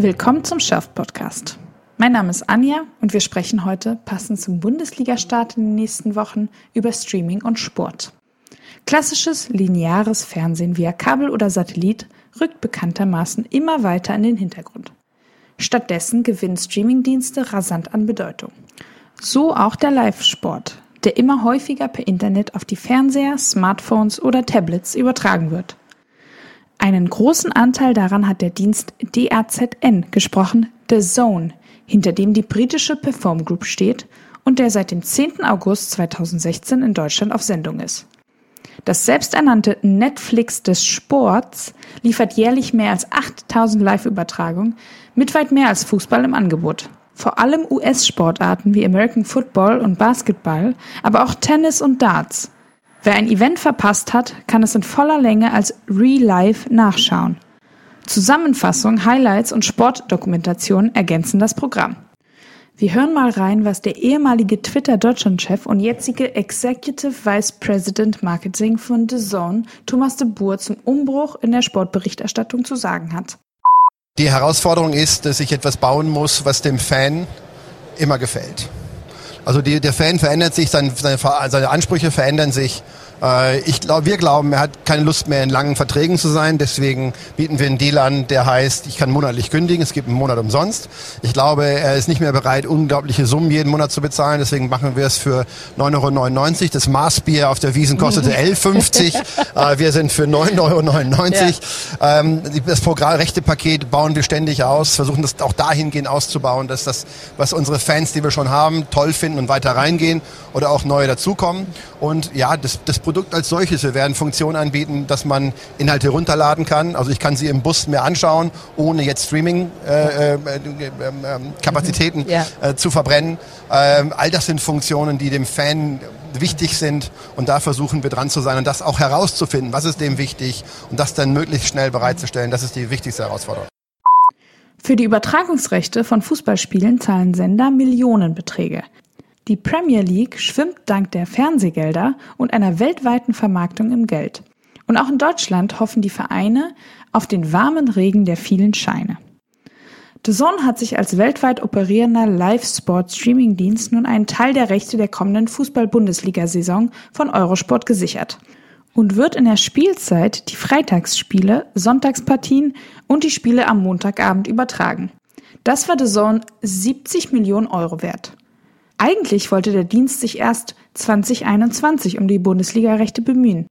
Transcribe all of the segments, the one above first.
Willkommen zum Shelf Podcast. Mein Name ist Anja und wir sprechen heute, passend zum Bundesliga-Start in den nächsten Wochen, über Streaming und Sport. Klassisches lineares Fernsehen via Kabel oder Satellit rückt bekanntermaßen immer weiter in den Hintergrund. Stattdessen gewinnen Streamingdienste rasant an Bedeutung. So auch der Live-Sport, der immer häufiger per Internet auf die Fernseher, Smartphones oder Tablets übertragen wird. Einen großen Anteil daran hat der Dienst DRZN, gesprochen The Zone, hinter dem die britische Perform Group steht und der seit dem 10. August 2016 in Deutschland auf Sendung ist. Das selbsternannte Netflix des Sports liefert jährlich mehr als 8000 Live-Übertragungen mit weit mehr als Fußball im Angebot. Vor allem US-Sportarten wie American Football und Basketball, aber auch Tennis und Darts. Wer ein Event verpasst hat, kann es in voller Länge als Re-Live nachschauen. Zusammenfassung, Highlights und Sportdokumentation ergänzen das Programm. Wir hören mal rein, was der ehemalige Twitter-Deutschland-Chef und jetzige Executive Vice President Marketing von The Zone, Thomas de Boer, zum Umbruch in der Sportberichterstattung zu sagen hat. Die Herausforderung ist, dass ich etwas bauen muss, was dem Fan immer gefällt. Also die, der Fan verändert sich, seine, seine, seine Ansprüche verändern sich ich glaub, wir glauben, er hat keine Lust mehr in langen Verträgen zu sein. Deswegen bieten wir einen Deal an, der heißt, ich kann monatlich kündigen, es gibt einen Monat umsonst. Ich glaube, er ist nicht mehr bereit, unglaubliche Summen jeden Monat zu bezahlen. Deswegen machen wir es für 9,99 Euro. Das Maßbier auf der Wiesen kostete 11,50 äh, Wir sind für 9,99 Euro. Ja. Ähm, das Programmrechte Paket bauen wir ständig aus, versuchen das auch dahingehend auszubauen, dass das, was unsere Fans, die wir schon haben, toll finden und weiter reingehen oder auch neue dazukommen. Und ja, das, das Produkt als solches. Wir werden Funktionen anbieten, dass man Inhalte runterladen kann. Also ich kann sie im Bus mehr anschauen, ohne jetzt Streaming-Kapazitäten äh, äh, äh, mhm. ja. zu verbrennen. Ähm, all das sind Funktionen, die dem Fan wichtig sind und da versuchen wir dran zu sein und das auch herauszufinden, was ist dem wichtig und das dann möglichst schnell bereitzustellen. Das ist die wichtigste Herausforderung. Für die Übertragungsrechte von Fußballspielen zahlen Sender Millionenbeträge. Die Premier League schwimmt dank der Fernsehgelder und einer weltweiten Vermarktung im Geld. Und auch in Deutschland hoffen die Vereine auf den warmen Regen der vielen Scheine. The Zone hat sich als weltweit operierender Live-Sport-Streaming-Dienst nun einen Teil der Rechte der kommenden Fußball-Bundesliga-Saison von Eurosport gesichert und wird in der Spielzeit die Freitagsspiele, Sonntagspartien und die Spiele am Montagabend übertragen. Das war The Zone 70 Millionen Euro wert. Eigentlich wollte der Dienst sich erst 2021 um die Bundesliga-Rechte bemühen.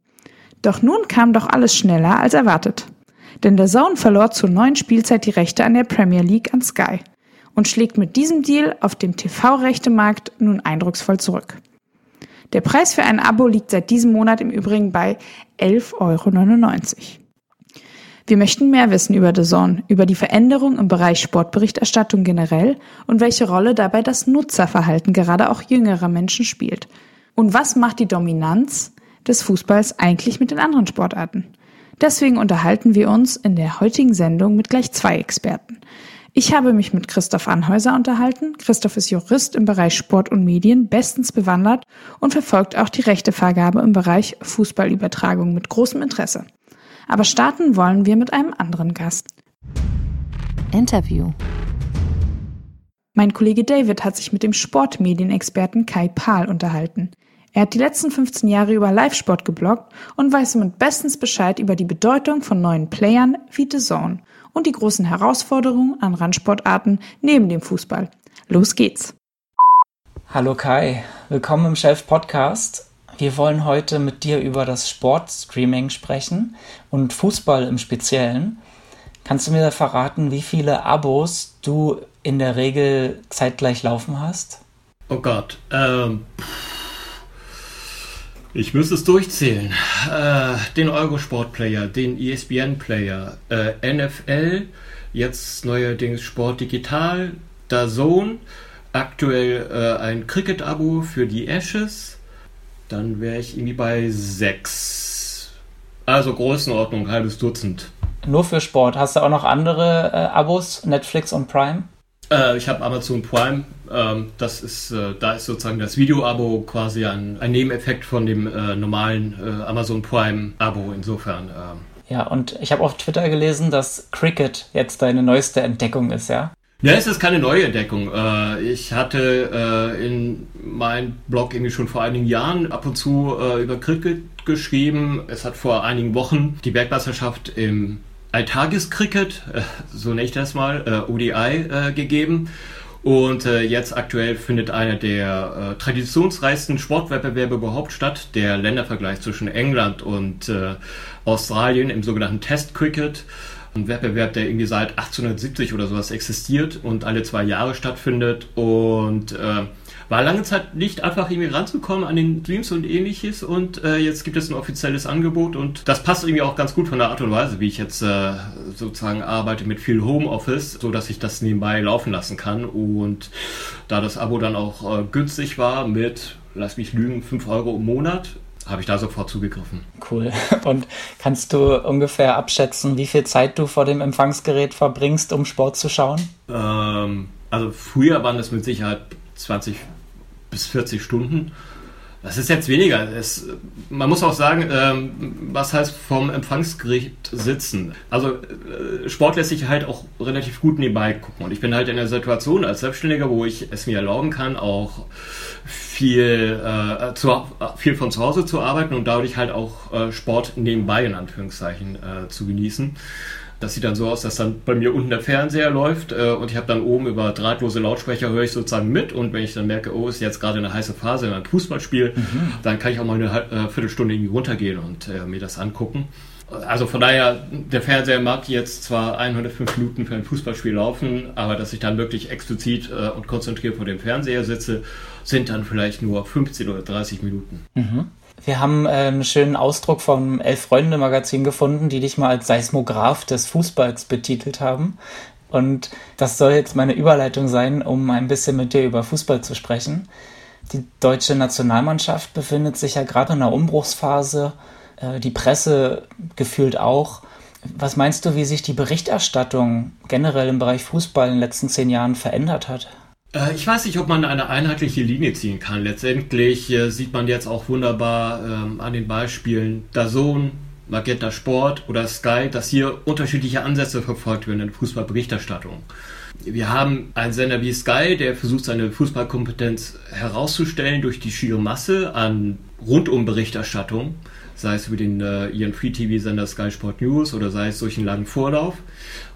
Doch nun kam doch alles schneller als erwartet. Denn der Zone verlor zur neuen Spielzeit die Rechte an der Premier League an Sky und schlägt mit diesem Deal auf dem TV-Rechtemarkt nun eindrucksvoll zurück. Der Preis für ein Abo liegt seit diesem Monat im Übrigen bei 11,99 Euro. Wir möchten mehr wissen über Zone, über die Veränderung im Bereich Sportberichterstattung generell und welche Rolle dabei das Nutzerverhalten gerade auch jüngerer Menschen spielt. Und was macht die Dominanz des Fußballs eigentlich mit den anderen Sportarten? Deswegen unterhalten wir uns in der heutigen Sendung mit gleich zwei Experten. Ich habe mich mit Christoph Anhäuser unterhalten. Christoph ist Jurist im Bereich Sport und Medien, bestens bewandert und verfolgt auch die Rechtevergabe im Bereich Fußballübertragung mit großem Interesse. Aber starten wollen wir mit einem anderen Gast. Interview. Mein Kollege David hat sich mit dem Sportmedienexperten Kai Pahl unterhalten. Er hat die letzten 15 Jahre über Live-Sport gebloggt und weiß somit bestens Bescheid über die Bedeutung von neuen Playern wie The Zone und die großen Herausforderungen an Randsportarten neben dem Fußball. Los geht's! Hallo Kai, willkommen im Chef Podcast. Wir wollen heute mit dir über das Sportstreaming sprechen und Fußball im Speziellen. Kannst du mir verraten, wie viele Abos du in der Regel zeitgleich laufen hast? Oh Gott, ähm, ich müsste es durchzählen. Äh, den Eurosport-Player, den ESPN-Player, äh, NFL, jetzt neuerdings Sport Digital, Zone, aktuell äh, ein Cricket-Abo für die Ashes, dann wäre ich irgendwie bei sechs. Also Größenordnung, halbes Dutzend. Nur für Sport. Hast du auch noch andere äh, Abos, Netflix und Prime? Äh, ich habe Amazon Prime. Ähm, das ist, äh, da ist sozusagen das Video-Abo quasi ein, ein, Nebeneffekt von dem äh, normalen äh, Amazon Prime-Abo. Insofern. Ähm. Ja, und ich habe auf Twitter gelesen, dass Cricket jetzt deine neueste Entdeckung ist, ja? Ja, es ist keine neue Entdeckung. Äh, ich hatte äh, in meinem Blog irgendwie schon vor einigen Jahren ab und zu äh, über Cricket geschrieben. Es hat vor einigen Wochen die Weltmeisterschaft im Alltagescricket, so nenne ich das mal, ODI gegeben. Und jetzt aktuell findet einer der traditionsreichsten Sportwettbewerbe überhaupt statt, der Ländervergleich zwischen England und Australien im sogenannten Test Cricket. Ein Wettbewerb, der irgendwie seit 1870 oder sowas existiert und alle zwei Jahre stattfindet. Und äh, war lange Zeit nicht einfach irgendwie ranzukommen an den Streams und ähnliches. Und äh, jetzt gibt es ein offizielles Angebot und das passt irgendwie auch ganz gut von der Art und Weise, wie ich jetzt äh, sozusagen arbeite mit viel Homeoffice, so dass ich das nebenbei laufen lassen kann. Und da das Abo dann auch äh, günstig war mit, lass mich lügen, 5 Euro im Monat, habe ich da sofort zugegriffen. Cool. Und kannst du ungefähr abschätzen, wie viel Zeit du vor dem Empfangsgerät verbringst, um Sport zu schauen? Ähm, also früher waren es mit Sicherheit 20 bis 40 Stunden. Das ist jetzt weniger. Es, man muss auch sagen, ähm, was heißt vom Empfangsgericht sitzen? Also äh, Sport lässt sich halt auch relativ gut nebenbei gucken. Und ich bin halt in der Situation als Selbstständiger, wo ich es mir erlauben kann, auch viel, äh, zu, viel von zu Hause zu arbeiten und dadurch halt auch äh, Sport nebenbei in Anführungszeichen äh, zu genießen. Das sieht dann so aus, dass dann bei mir unten der Fernseher läuft äh, und ich habe dann oben über drahtlose Lautsprecher höre ich sozusagen mit und wenn ich dann merke, oh, ist jetzt gerade eine heiße Phase in einem Fußballspiel, mhm. dann kann ich auch mal eine äh, Viertelstunde irgendwie runtergehen und äh, mir das angucken. Also von daher, der Fernseher mag jetzt zwar 105 Minuten für ein Fußballspiel laufen, aber dass ich dann wirklich explizit äh, und konzentriert vor dem Fernseher sitze, sind dann vielleicht nur 15 oder 30 Minuten. Mhm. Wir haben äh, einen schönen Ausdruck vom Elf-Freunde-Magazin gefunden, die dich mal als Seismograph des Fußballs betitelt haben. Und das soll jetzt meine Überleitung sein, um ein bisschen mit dir über Fußball zu sprechen. Die deutsche Nationalmannschaft befindet sich ja gerade in einer Umbruchsphase, äh, die Presse gefühlt auch. Was meinst du, wie sich die Berichterstattung generell im Bereich Fußball in den letzten zehn Jahren verändert hat? Äh, ich weiß nicht, ob man eine einheitliche Linie ziehen kann. Letztendlich äh, sieht man jetzt auch wunderbar ähm, an den Beispielen Dazon, Magenta Sport oder Sky, dass hier unterschiedliche Ansätze verfolgt werden in Fußballberichterstattung. Wir haben einen Sender wie Sky, der versucht, seine Fußballkompetenz herauszustellen durch die schiere Masse an Rundumberichterstattung sei es über den äh, ihren Free-TV-Sender Sky Sport News oder sei es durch einen langen Vorlauf.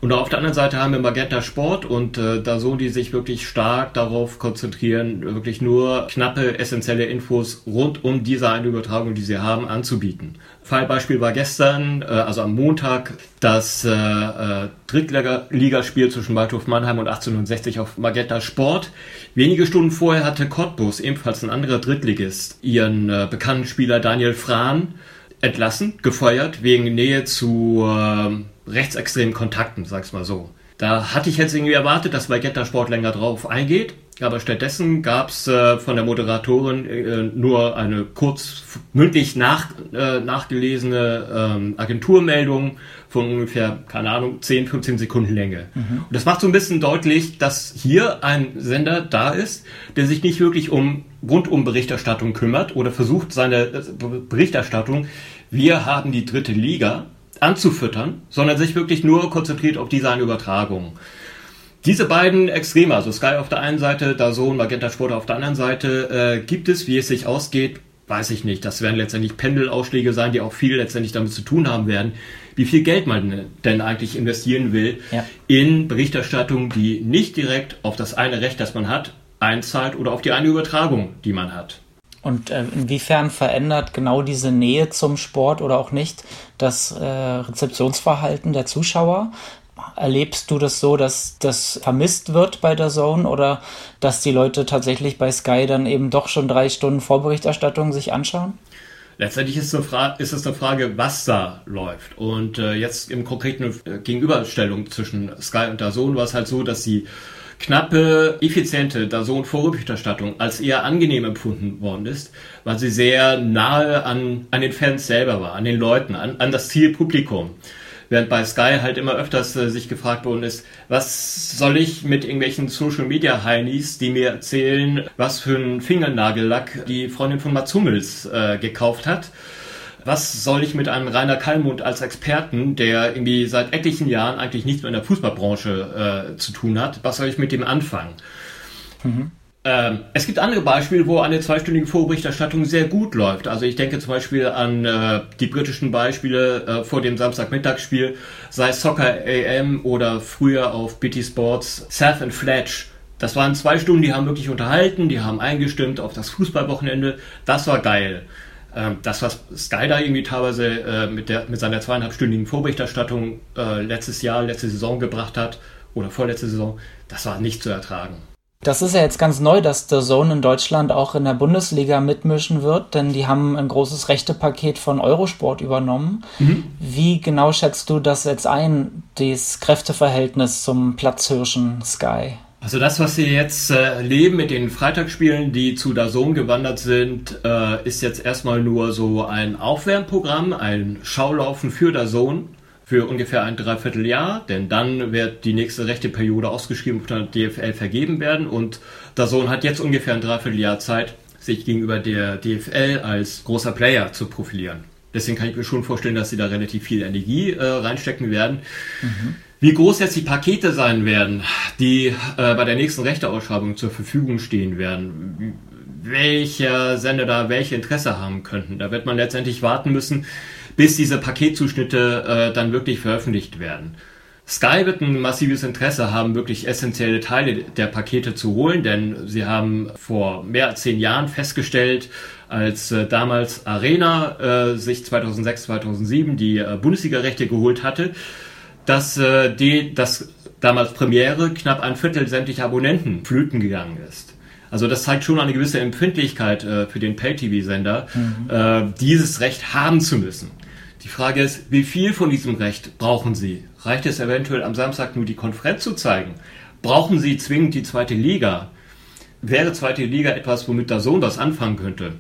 Und auf der anderen Seite haben wir Magenta Sport und äh, da so, die sich wirklich stark darauf konzentrieren, wirklich nur knappe, essentielle Infos rund um diese eine Übertragung, die sie haben, anzubieten. Fallbeispiel war gestern, äh, also am Montag, das äh, äh, Drittligaspiel zwischen Waldhof Mannheim und 1860 auf Magenta Sport. Wenige Stunden vorher hatte Cottbus, ebenfalls ein anderer Drittligist, ihren äh, bekannten Spieler Daniel Frahn entlassen, gefeuert, wegen Nähe zu äh, rechtsextremen Kontakten, sag's mal so. Da hatte ich jetzt irgendwie erwartet, dass Vegetta Sport länger drauf eingeht, aber stattdessen gab's äh, von der Moderatorin äh, nur eine kurz mündlich nach, äh, nachgelesene ähm, Agenturmeldung von ungefähr, keine Ahnung, 10, 15 Sekunden Länge. Mhm. Und das macht so ein bisschen deutlich, dass hier ein Sender da ist, der sich nicht wirklich um Rundumberichterstattung kümmert oder versucht, seine äh, Berichterstattung, wir haben die dritte Liga, anzufüttern, sondern sich wirklich nur konzentriert auf diese eine Übertragung. Diese beiden Extreme, also Sky auf der einen Seite, Dazon, Magenta Sport auf der anderen Seite, äh, gibt es, wie es sich ausgeht, weiß ich nicht. Das werden letztendlich Pendelausschläge sein, die auch viel letztendlich damit zu tun haben werden, wie viel Geld man denn eigentlich investieren will ja. in Berichterstattung, die nicht direkt auf das eine Recht, das man hat, einzahlt oder auf die eine Übertragung, die man hat. Und äh, inwiefern verändert genau diese Nähe zum Sport oder auch nicht das äh, Rezeptionsverhalten der Zuschauer? Erlebst du das so, dass das vermisst wird bei der Zone oder dass die Leute tatsächlich bei Sky dann eben doch schon drei Stunden Vorberichterstattung sich anschauen? Letztendlich ist, eine Frage, ist es eine Frage, was da läuft. Und äh, jetzt im konkreten äh, Gegenüberstellung zwischen Sky und Zone war es halt so, dass sie knappe, effiziente Dazon-Vorberichterstattung als eher angenehm empfunden worden ist, weil sie sehr nahe an, an den Fans selber war, an den Leuten, an, an das Zielpublikum. Während bei Sky halt immer öfters äh, sich gefragt worden ist, was soll ich mit irgendwelchen Social Media Heinis, die mir erzählen, was für einen Fingernagellack die Freundin von Mats Hummels äh, gekauft hat Was soll ich mit einem Rainer Kallmund als Experten, der irgendwie seit etlichen Jahren eigentlich nichts mehr in der Fußballbranche äh, zu tun hat, was soll ich mit dem anfangen? Mhm. Ähm, es gibt andere Beispiele, wo eine zweistündige Vorberichterstattung sehr gut läuft. Also ich denke zum Beispiel an äh, die britischen Beispiele äh, vor dem Samstagmittagsspiel, sei Soccer AM oder früher auf BT Sports Surf and Fletch. Das waren zwei Stunden, die haben wirklich unterhalten, die haben eingestimmt auf das Fußballwochenende. Das war geil. Ähm, das, was Sky da irgendwie teilweise äh, mit, der, mit seiner zweieinhalbstündigen Vorberichterstattung äh, letztes Jahr, letzte Saison gebracht hat, oder vorletzte Saison, das war nicht zu ertragen. Das ist ja jetzt ganz neu, dass The Zone in Deutschland auch in der Bundesliga mitmischen wird, denn die haben ein großes Rechtepaket von Eurosport übernommen. Mhm. Wie genau schätzt du das jetzt ein, das Kräfteverhältnis zum Platzhirschen Sky? Also das, was Sie jetzt äh, erleben mit den Freitagsspielen, die zu Dazon gewandert sind, äh, ist jetzt erstmal nur so ein Aufwärmprogramm, ein Schaulaufen für Dazon für ungefähr ein Dreivierteljahr, denn dann wird die nächste rechte Periode ausgeschrieben und von der DFL vergeben werden und Dazon hat jetzt ungefähr ein Dreivierteljahr Zeit, sich gegenüber der DFL als großer Player zu profilieren. Deswegen kann ich mir schon vorstellen, dass sie da relativ viel Energie äh, reinstecken werden. Mhm. Wie groß jetzt die Pakete sein werden, die äh, bei der nächsten Rechteausschreibung zur Verfügung stehen werden, welcher Sender da welche Interesse haben könnten, da wird man letztendlich warten müssen, bis diese Paketzuschnitte äh, dann wirklich veröffentlicht werden. Sky wird ein massives Interesse haben, wirklich essentielle Teile der Pakete zu holen, denn sie haben vor mehr als zehn Jahren festgestellt, als äh, damals Arena äh, sich 2006, 2007 die äh, Bundesliga-Rechte geholt hatte, dass äh, die, das damals Premiere knapp ein Viertel sämtlicher Abonnenten flöten gegangen ist. Also das zeigt schon eine gewisse Empfindlichkeit äh, für den Pay-TV-Sender, mhm. äh, dieses Recht haben zu müssen. Die Frage ist, wie viel von diesem Recht brauchen Sie? Reicht es eventuell am Samstag nur die Konferenz zu zeigen? Brauchen Sie zwingend die zweite Liga? Wäre zweite Liga etwas, womit der Sohn was anfangen könnte?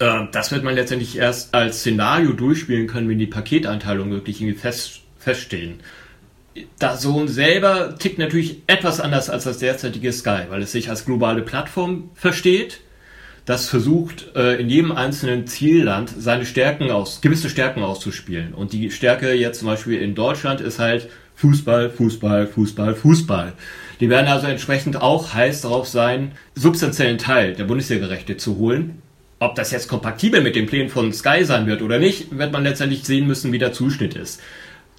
Äh, das wird man letztendlich erst als Szenario durchspielen können, wenn die Paketeinteilungen wirklich irgendwie fest, feststehen. Der Sohn selber tickt natürlich etwas anders als das derzeitige Sky, weil es sich als globale Plattform versteht das versucht, äh, in jedem einzelnen Zielland seine Stärken aus, gewisse Stärken auszuspielen. Und die Stärke jetzt zum Beispiel in Deutschland ist halt Fußball, Fußball, Fußball, Fußball. Die werden also entsprechend auch heiß darauf sein, substanziellen Teil der Bundesliga-Rechte zu holen. Ob das jetzt kompatibel mit den Plänen von Sky sein wird oder nicht, wird man letztendlich sehen müssen, wie der Zuschnitt ist.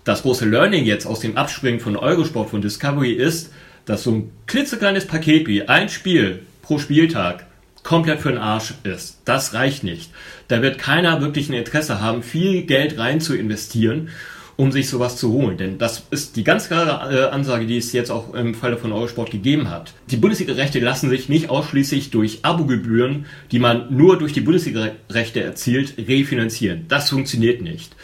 Das große Learning jetzt aus dem Abspringen von Eurosport von Discovery ist, dass so ein klitzekleines Paket wie ein Spiel pro Spieltag komplett für den Arsch ist. Das reicht nicht. Da wird keiner wirklich ein Interesse haben, viel Geld rein zu investieren, um sich sowas zu holen. Denn das ist die ganz klare äh, Ansage, die es jetzt auch im Falle von Eurosport gegeben hat. Die Bundesliga-Rechte lassen sich nicht ausschließlich durch Abogebühren, die man nur durch die Bundesliga-Rechte erzielt, refinanzieren. Das funktioniert nicht.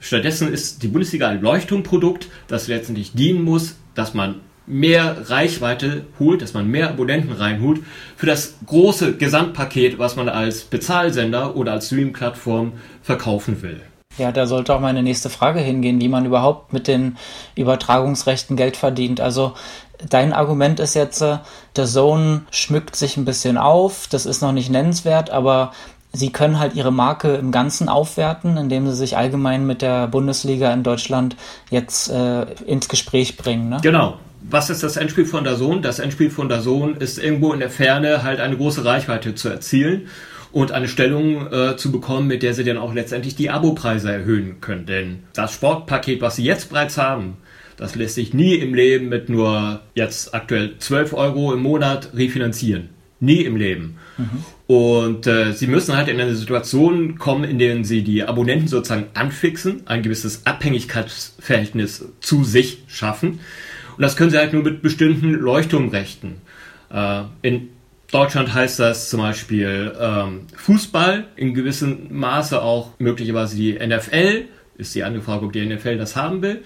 Stattdessen ist die Bundesliga ein Leuchtturmprodukt, das letztendlich dienen muss, dass man mehr Reichweite holt, dass man mehr Abonnenten reinholt für das große Gesamtpaket, was man als Bezahlsender oder als Stream-Plattform verkaufen will. Ja, da sollte auch meine nächste Frage hingehen, wie man überhaupt mit den Übertragungsrechten Geld verdient. Also dein Argument ist jetzt, äh, der Zone schmückt sich ein bisschen auf, das ist noch nicht nennenswert, aber sie können halt ihre Marke im Ganzen aufwerten, indem sie sich allgemein mit der Bundesliga in Deutschland jetzt äh, ins Gespräch bringen. Ne? Genau was ist das Endspiel von der Sohn? Das Endspiel von der Sohn ist irgendwo in der Ferne halt eine große Reichweite zu erzielen und eine Stellung äh, zu bekommen, mit der sie dann auch letztendlich die Abopreise erhöhen können. Denn das Sportpaket, was sie jetzt bereits haben, das lässt sich nie im Leben mit nur jetzt aktuell 12 Euro im Monat refinanzieren. Nie im Leben. Mhm. Und äh, sie müssen halt in eine Situation kommen, in der sie die Abonnenten sozusagen anfixen, ein gewisses Abhängigkeitsverhältnis zu sich schaffen und das können sie halt nur mit bestimmten Leuchtturmrechten. Äh, in Deutschland heißt das zum Beispiel ähm, Fußball, in gewissem Maße auch möglicherweise die NFL. Ist die andere Frage, ob die NFL das haben will.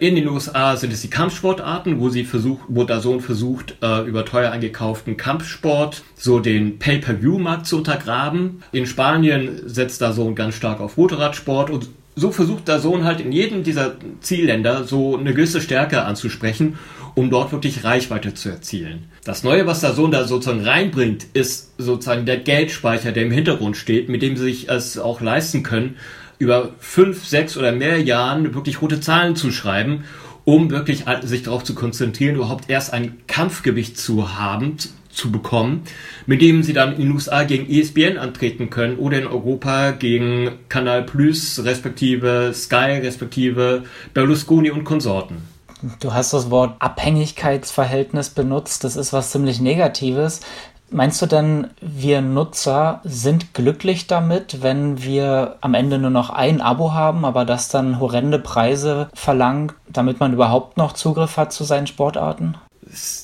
In den USA sind es die Kampfsportarten, wo sie versucht, wo Sohn versucht, äh, über teuer eingekauften Kampfsport so den Pay-per-View-Markt zu untergraben. In Spanien setzt Sohn ganz stark auf Motorradsport und so versucht der Sohn halt in jedem dieser Zielländer so eine gewisse Stärke anzusprechen, um dort wirklich Reichweite zu erzielen. Das Neue, was der Sohn da sozusagen reinbringt, ist sozusagen der Geldspeicher, der im Hintergrund steht, mit dem sie sich es auch leisten können, über fünf, sechs oder mehr Jahren wirklich rote Zahlen zu schreiben, um wirklich sich darauf zu konzentrieren, überhaupt erst ein Kampfgewicht zu haben, zu bekommen, mit dem sie dann in den USA gegen ESPN antreten können oder in Europa gegen Kanal Plus, respektive Sky, respektive Berlusconi und Konsorten. Du hast das Wort Abhängigkeitsverhältnis benutzt. Das ist was ziemlich Negatives. Meinst du denn, wir Nutzer sind glücklich damit, wenn wir am Ende nur noch ein Abo haben, aber das dann horrende Preise verlangt, damit man überhaupt noch Zugriff hat zu seinen Sportarten?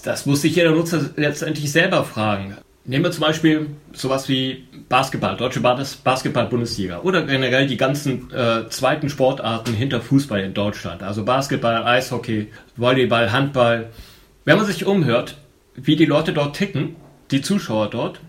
Das muss sich jeder Nutzer letztendlich selber fragen. Nehmen wir zum Beispiel sowas wie Basketball, Deutsche Basketball-Bundesliga oder generell die ganzen äh, zweiten Sportarten hinter Fußball in Deutschland. Also Basketball, Eishockey, Volleyball, Handball. Wenn man sich umhört, wie die Leute dort ticken, die Zuschauer dort,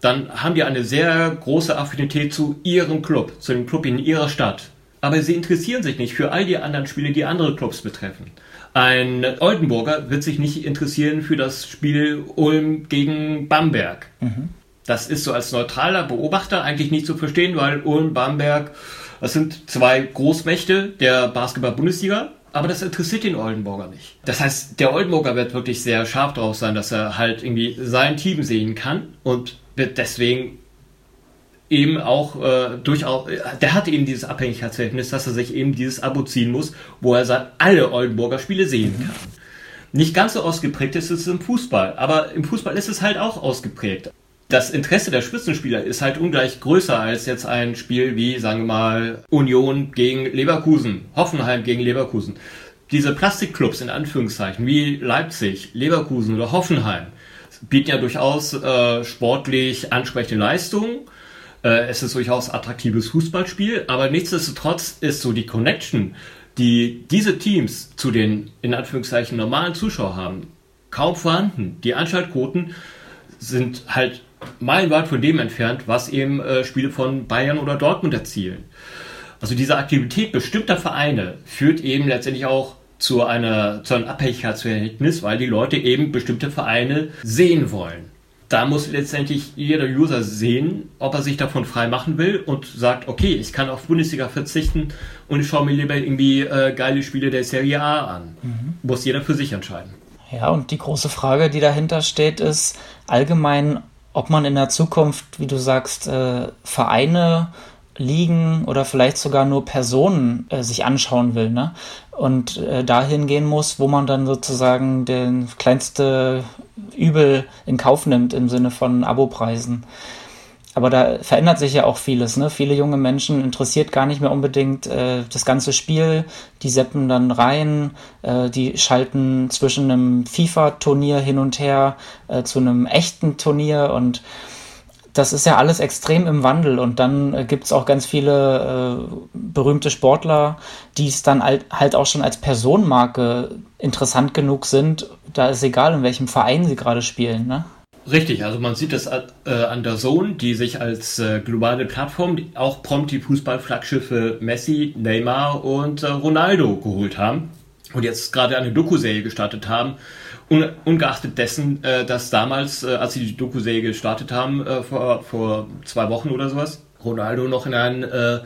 dann haben die eine sehr große Affinität zu ihrem Club, zu dem Club in ihrer Stadt. Aber sie interessieren sich nicht für all die anderen Spiele, die andere Clubs betreffen. Ein Oldenburger wird sich nicht interessieren für das Spiel Ulm gegen Bamberg. Mhm. Das ist so als neutraler Beobachter eigentlich nicht zu verstehen, weil Ulm, Bamberg, das sind zwei Großmächte der Basketball-Bundesliga aber das interessiert den Oldenburger nicht. Das heißt, der Oldenburger wird wirklich sehr scharf drauf sein, dass er halt irgendwie sein Team sehen kann und wird deswegen eben auch äh, durchaus, der hat eben dieses Abhängigkeitsverhältnis, dass er sich eben dieses Abo ziehen muss, wo er alle Oldenburger Spiele sehen kann. Nicht ganz so ausgeprägt ist es im Fußball, aber im Fußball ist es halt auch ausgeprägt. Das Interesse der Spitzenspieler ist halt ungleich größer als jetzt ein Spiel wie, sagen wir mal, Union gegen Leverkusen, Hoffenheim gegen Leverkusen. Diese Plastikclubs in Anführungszeichen wie Leipzig, Leverkusen oder Hoffenheim bieten ja durchaus äh, sportlich ansprechende Leistungen äh, es ist durchaus attraktives Fußballspiel, aber nichtsdestotrotz ist so die Connection, die diese Teams zu den in Anführungszeichen normalen Zuschauern haben, kaum vorhanden. Die Einschaltquoten sind halt meilenweit von dem entfernt, was eben äh, Spiele von Bayern oder Dortmund erzielen. Also diese Aktivität bestimmter Vereine führt eben letztendlich auch zu einer zu einem Abhängigkeitsverhältnis, weil die Leute eben bestimmte Vereine sehen wollen da muss letztendlich jeder User sehen, ob er sich davon frei machen will und sagt, okay, ich kann auf Bundesliga verzichten und ich schaue mir lieber irgendwie äh, geile Spiele der Serie A an. Mhm. Muss jeder für sich entscheiden. Ja, und die große Frage, die dahinter steht, ist allgemein, ob man in der Zukunft, wie du sagst, äh, Vereine Ligen oder vielleicht sogar nur Personen äh, sich anschauen will, ne? Und äh, dahin gehen muss, wo man dann sozusagen den kleinste Übel in Kauf nimmt im Sinne von Abopreisen. Aber da verändert sich ja auch vieles. Ne? Viele junge Menschen interessiert gar nicht mehr unbedingt äh, das ganze Spiel. Die seppen dann rein, äh, die schalten zwischen einem FIFA-Turnier hin und her äh, zu einem echten Turnier und das ist ja alles extrem im Wandel und dann äh, gibt es auch ganz viele äh, berühmte Sportler, die es dann halt, halt auch schon als Personenmarke interessant genug sind. Da ist egal, in welchem Verein sie gerade spielen. Ne? Richtig, also man sieht das äh, an der Zone, die sich als äh, globale Plattform auch prompt die Fußballflaggschiffe Messi, Neymar und äh, Ronaldo geholt haben und jetzt gerade eine Doku-Serie gestartet haben, ungeachtet dessen, dass damals, als sie die Doku-Serie gestartet haben, vor, vor zwei Wochen oder sowas, Ronaldo noch in, einen, äh,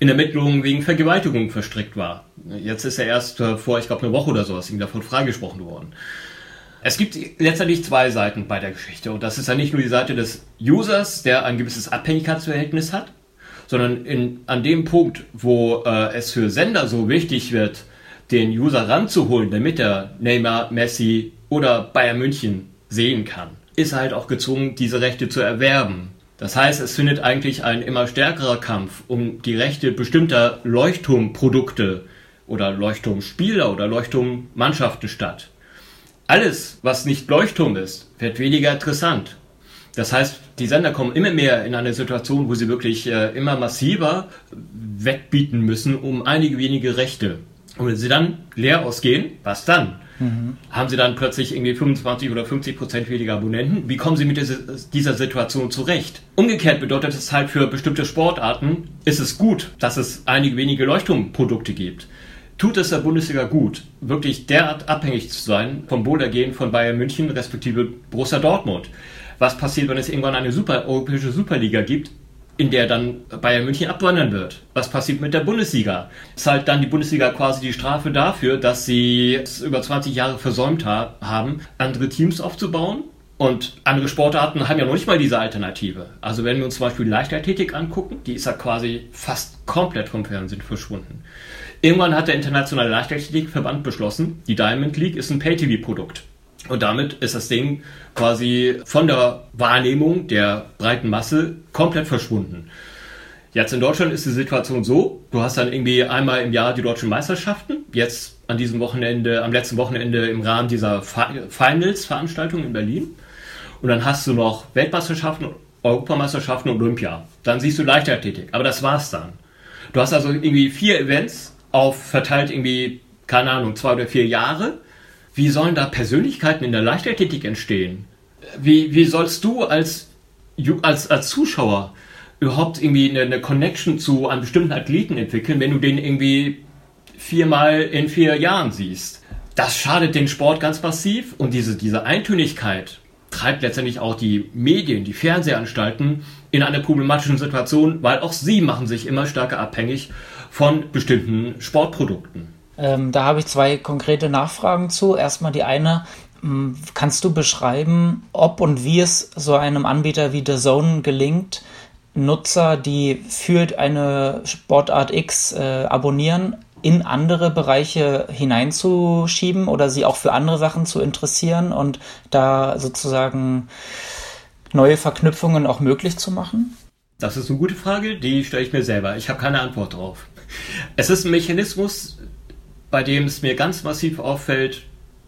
in Ermittlungen wegen Vergewaltigung verstrickt war. Jetzt ist er erst äh, vor, ich glaube, eine Woche oder sowas ihm davon freigesprochen worden. Es gibt letztendlich zwei Seiten bei der Geschichte und das ist ja nicht nur die Seite des Users, der ein gewisses Abhängigkeitsverhältnis hat, sondern in, an dem Punkt, wo äh, es für Sender so wichtig wird, den User ranzuholen, damit er Neymar, Messi oder Bayern München sehen kann, ist er halt auch gezwungen, diese Rechte zu erwerben. Das heißt, es findet eigentlich ein immer stärkerer Kampf um die Rechte bestimmter Leuchtturmprodukte oder Leuchtturmspieler oder Leuchtturmmannschaften statt. Alles, was nicht Leuchtturm ist, wird weniger interessant. Das heißt, die Sender kommen immer mehr in eine Situation, wo sie wirklich äh, immer massiver wegbieten müssen um einige wenige Rechte. Und wenn sie dann leer ausgehen, was dann? Mhm. Haben sie dann plötzlich irgendwie 25 oder 50 Prozent weniger Abonnenten? Wie kommen sie mit dieser Situation zurecht? Umgekehrt bedeutet es halt für bestimmte Sportarten, ist es gut, dass es einige wenige Leuchtturmprodukte gibt. Tut es der Bundesliga gut, wirklich derart abhängig zu sein vom Wohlergehen von Bayern München respektive Borussia Dortmund? Was passiert, wenn es irgendwann eine super, europäische Superliga gibt, in der dann Bayern München abwandern wird. Was passiert mit der Bundesliga? Zahlt dann die Bundesliga quasi die Strafe dafür, dass sie es über 20 Jahre versäumt ha haben, andere Teams aufzubauen? Und andere Sportarten haben ja noch nicht mal diese Alternative. Also wenn wir uns zum Beispiel Leichtathletik angucken, die ist ja quasi fast komplett vom Fernsehen verschwunden. Irgendwann hat der Internationale Leichtathletikverband beschlossen, die Diamond League ist ein Pay-TV-Produkt. Und damit ist das Ding quasi von der Wahrnehmung der breiten Masse komplett verschwunden. Jetzt in Deutschland ist die Situation so, du hast dann irgendwie einmal im Jahr die deutschen Meisterschaften, jetzt an diesem Wochenende, am letzten Wochenende im Rahmen dieser Finals-Veranstaltung in Berlin. Und dann hast du noch Weltmeisterschaften, Europameisterschaften und Olympia. Dann siehst du Leichtathletik, aber das war's dann. Du hast also irgendwie vier Events auf verteilt irgendwie, keine Ahnung, zwei oder vier Jahre wie sollen da Persönlichkeiten in der Leichtathletik entstehen? Wie, wie sollst du als, als, als Zuschauer überhaupt irgendwie eine, eine Connection zu einem bestimmten Athleten entwickeln, wenn du den irgendwie viermal in vier Jahren siehst? Das schadet den Sport ganz massiv und diese, diese Eintönigkeit treibt letztendlich auch die Medien, die Fernsehanstalten in eine problematische Situation, weil auch sie machen sich immer stärker abhängig von bestimmten Sportprodukten. Ähm, da habe ich zwei konkrete Nachfragen zu. Erstmal die eine, hm, kannst du beschreiben, ob und wie es so einem Anbieter wie The Zone gelingt, Nutzer, die für eine Sportart X äh, abonnieren, in andere Bereiche hineinzuschieben oder sie auch für andere Sachen zu interessieren und da sozusagen neue Verknüpfungen auch möglich zu machen? Das ist eine gute Frage, die stelle ich mir selber. Ich habe keine Antwort drauf. Es ist ein Mechanismus, bei dem es mir ganz massiv auffällt,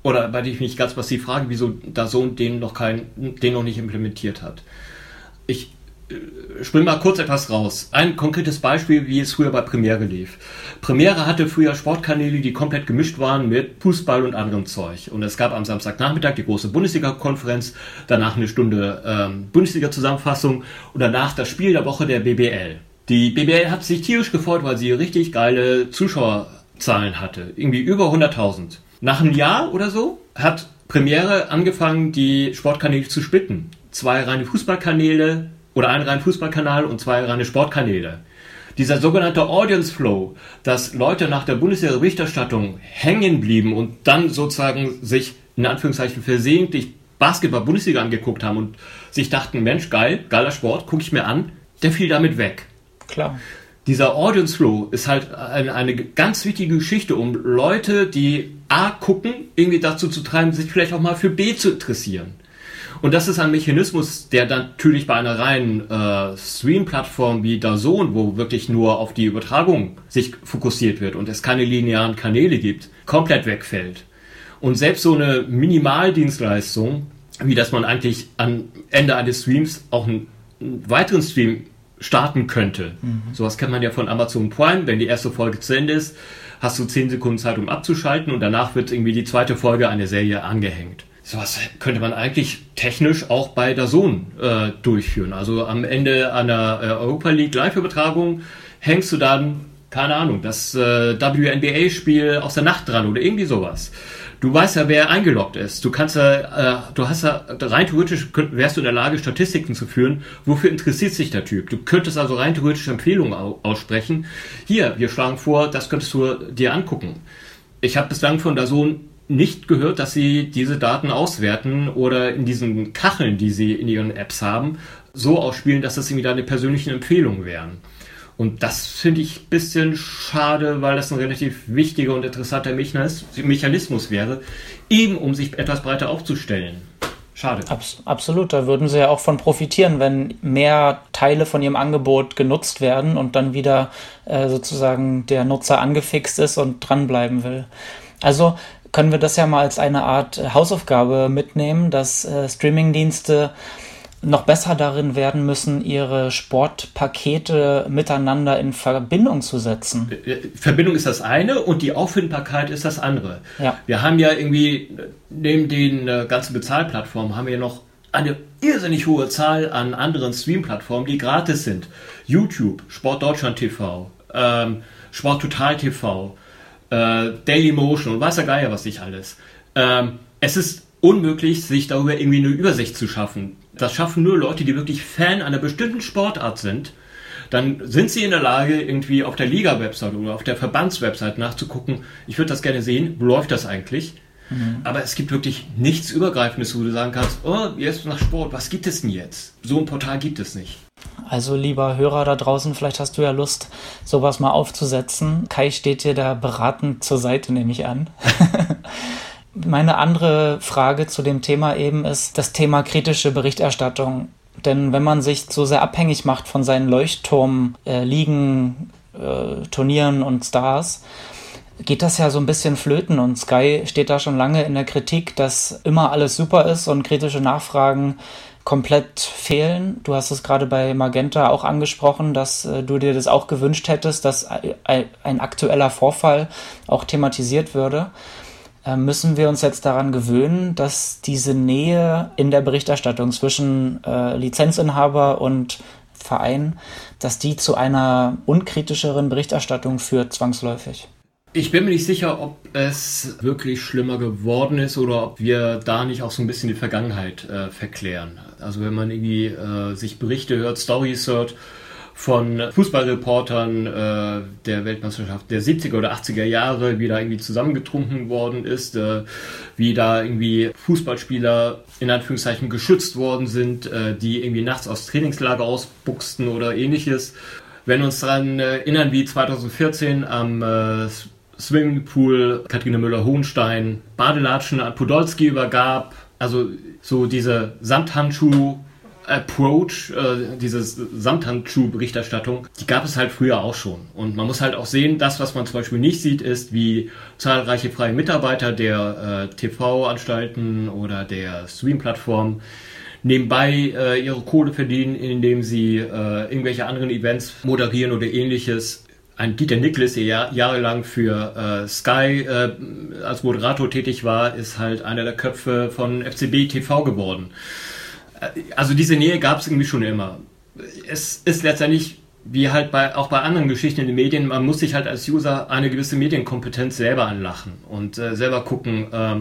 oder bei dem ich mich ganz massiv frage, wieso da so den noch kein, den noch nicht implementiert hat. Ich äh, spring mal kurz etwas raus. Ein konkretes Beispiel, wie es früher bei Premiere lief. Premiere hatte früher Sportkanäle, die komplett gemischt waren mit Fußball und anderem Zeug. Und es gab am Samstagnachmittag die große Bundesliga-Konferenz, danach eine Stunde ähm, Bundesliga-Zusammenfassung und danach das Spiel der Woche der BBL. Die BBL hat sich tierisch gefreut, weil sie richtig geile Zuschauer Zahlen hatte. Irgendwie über 100.000. Nach einem Jahr oder so hat Premiere angefangen, die Sportkanäle zu splitten. Zwei reine Fußballkanäle oder ein rein Fußballkanal und zwei reine Sportkanäle. Dieser sogenannte Audience Flow, dass Leute nach der Bundesliga-Berichterstattung hängen blieben und dann sozusagen sich in Anführungszeichen versehentlich Basketball-Bundesliga angeguckt haben und sich dachten, Mensch, geil, geiler Sport, gucke ich mir an, der fiel damit weg. Klar dieser Audience Flow ist halt eine, eine, ganz wichtige Geschichte, um Leute, die A gucken, irgendwie dazu zu treiben, sich vielleicht auch mal für B zu interessieren. Und das ist ein Mechanismus, der natürlich bei einer reinen äh, Stream-Plattform wie DAZN, wo wirklich nur auf die Übertragung sich fokussiert wird und es keine linearen Kanäle gibt, komplett wegfällt. Und selbst so eine Minimaldienstleistung, wie dass man eigentlich am Ende eines Streams auch einen, einen weiteren Stream starten könnte. Mhm. Sowas kennt man ja von Amazon Prime. Wenn die erste Folge zu Ende ist, hast du 10 Sekunden Zeit, um abzuschalten und danach wird irgendwie die zweite Folge einer Serie angehängt. Sowas könnte man eigentlich technisch auch bei der Sohn äh, durchführen. Also am Ende einer äh, Europa League Live-Übertragung hängst du dann, keine Ahnung, das äh, WNBA-Spiel aus der Nacht dran oder irgendwie sowas du weißt ja, wer eingeloggt ist. Du kannst ja, äh, du hast ja, rein theoretisch wärst du in der Lage, Statistiken zu führen. Wofür interessiert sich der Typ? Du könntest also rein theoretisch Empfehlungen aussprechen. Hier, wir schlagen vor, das könntest du dir angucken. Ich habe bislang von der Sohn nicht gehört, dass sie diese Daten auswerten oder in diesen Kacheln, die sie in ihren Apps haben, so ausspielen, dass das irgendwie deine persönlichen Empfehlungen wären. Und das finde ich ein bisschen schade, weil das ein relativ wichtiger und interessanter Mechanismus wäre, eben um sich etwas breiter aufzustellen. Schade. Abs absolut, da würden sie ja auch von profitieren, wenn mehr Teile von ihrem Angebot genutzt werden und dann wieder äh, sozusagen der Nutzer angefixt ist und dranbleiben will. Also können wir das ja mal als eine Art Hausaufgabe mitnehmen, dass äh, Streamingdienste noch besser darin werden müssen, ihre Sportpakete miteinander in Verbindung zu setzen. Äh, äh, Verbindung ist das eine und die Auffindbarkeit ist das andere. Ja. Wir haben ja irgendwie neben den äh, ganzen Bezahlplattformen haben wir noch eine irrsinnig hohe Zahl an anderen Stream-Plattformen, die gratis sind. YouTube, Sport Deutschland TV, ähm, Sport Total TV, äh, Daily Motion und weiß der Geier was nicht alles. Ähm, es ist unmöglich, sich darüber irgendwie eine Übersicht zu schaffen. Das schaffen nur Leute, die wirklich Fan einer bestimmten Sportart sind dann sind sie in der Lage, irgendwie auf der Liga-Website oder auf der Verbandswebsite nachzugucken, ich würde das gerne sehen, wo läuft das eigentlich? Mhm. Aber es gibt wirklich nichts Übergreifendes, wo du sagen kannst, oh, jetzt nach Sport, was gibt es denn jetzt? So ein Portal gibt es nicht. Also lieber Hörer da draußen, vielleicht hast du ja Lust, sowas mal aufzusetzen. Kai steht dir da beratend zur Seite, nehme ich an. Meine andere Frage zu dem Thema eben ist das Thema kritische Berichterstattung. Denn wenn man sich so sehr abhängig macht von seinen Leuchtturm-Ligen, äh, äh, Turnieren und Stars, geht das ja so ein bisschen flöten und Sky steht da schon lange in der Kritik, dass immer alles super ist und kritische Nachfragen komplett fehlen. Du hast es gerade bei Magenta auch angesprochen, dass äh, du dir das auch gewünscht hättest, dass ein aktueller Vorfall auch thematisiert würde. Äh, müssen wir uns jetzt daran gewöhnen, dass diese Nähe in der Berichterstattung zwischen äh, Lizenzinhaber und Verein, dass die zu einer unkritischeren Berichterstattung führt, zwangsläufig? Ich bin mir nicht sicher, ob es wirklich schlimmer geworden ist oder ob wir da nicht auch so ein bisschen die Vergangenheit äh, verklären. Also wenn man irgendwie äh, sich Berichte hört, Stories hört von Fußballreportern äh, der Weltmeisterschaft der 70er oder 80er Jahre, wie da irgendwie zusammengetrunken worden ist, äh, wie da irgendwie Fußballspieler in Anführungszeichen geschützt worden sind, äh, die irgendwie nachts aus Trainingslager ausbuchsten oder ähnliches. Wenn uns daran erinnern, wie 2014 am äh, Swimmingpool Katharina Müller-Hohenstein Badelatschen an Podolski übergab. Also so diese Samthandschuh Approach, äh, diese Samthandschuh-Berichterstattung, die gab es halt früher auch schon. Und man muss halt auch sehen, das, was man zum Beispiel nicht sieht, ist, wie zahlreiche freie Mitarbeiter der äh, TV-Anstalten oder der Stream-Plattform nebenbei äh, ihre Kohle verdienen, indem sie äh, irgendwelche anderen Events moderieren oder ähnliches ein Dieter Niklas, der jahr, jahrelang für äh, Sky äh, als Moderator tätig war, ist halt einer der Köpfe von FCB TV geworden. Also diese Nähe gab es irgendwie schon immer. Es ist letztendlich wie halt bei, auch bei anderen Geschichten in den Medien, man muss sich halt als User eine gewisse Medienkompetenz selber anlachen und äh, selber gucken, äh,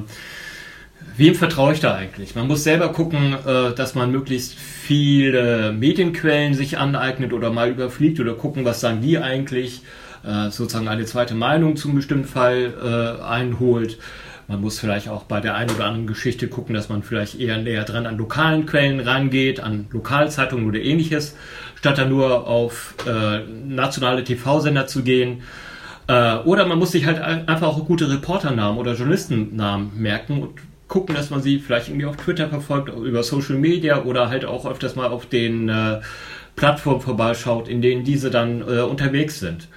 wem vertraue ich da eigentlich? Man muss selber gucken, äh, dass man möglichst viele Medienquellen sich aneignet oder mal überfliegt oder gucken, was sagen die eigentlich, äh, sozusagen eine zweite Meinung zum bestimmten Fall äh, einholt. Man muss vielleicht auch bei der einen oder anderen Geschichte gucken, dass man vielleicht eher näher dran an lokalen Quellen rangeht, an Lokalzeitungen oder ähnliches, statt dann nur auf äh, nationale TV-Sender zu gehen. Äh, oder man muss sich halt einfach auch gute Reporternamen oder Journalistennamen merken und gucken, dass man sie vielleicht irgendwie auf Twitter verfolgt, über Social Media oder halt auch öfters mal auf den äh, Plattformen vorbeischaut, in denen diese dann äh, unterwegs sind.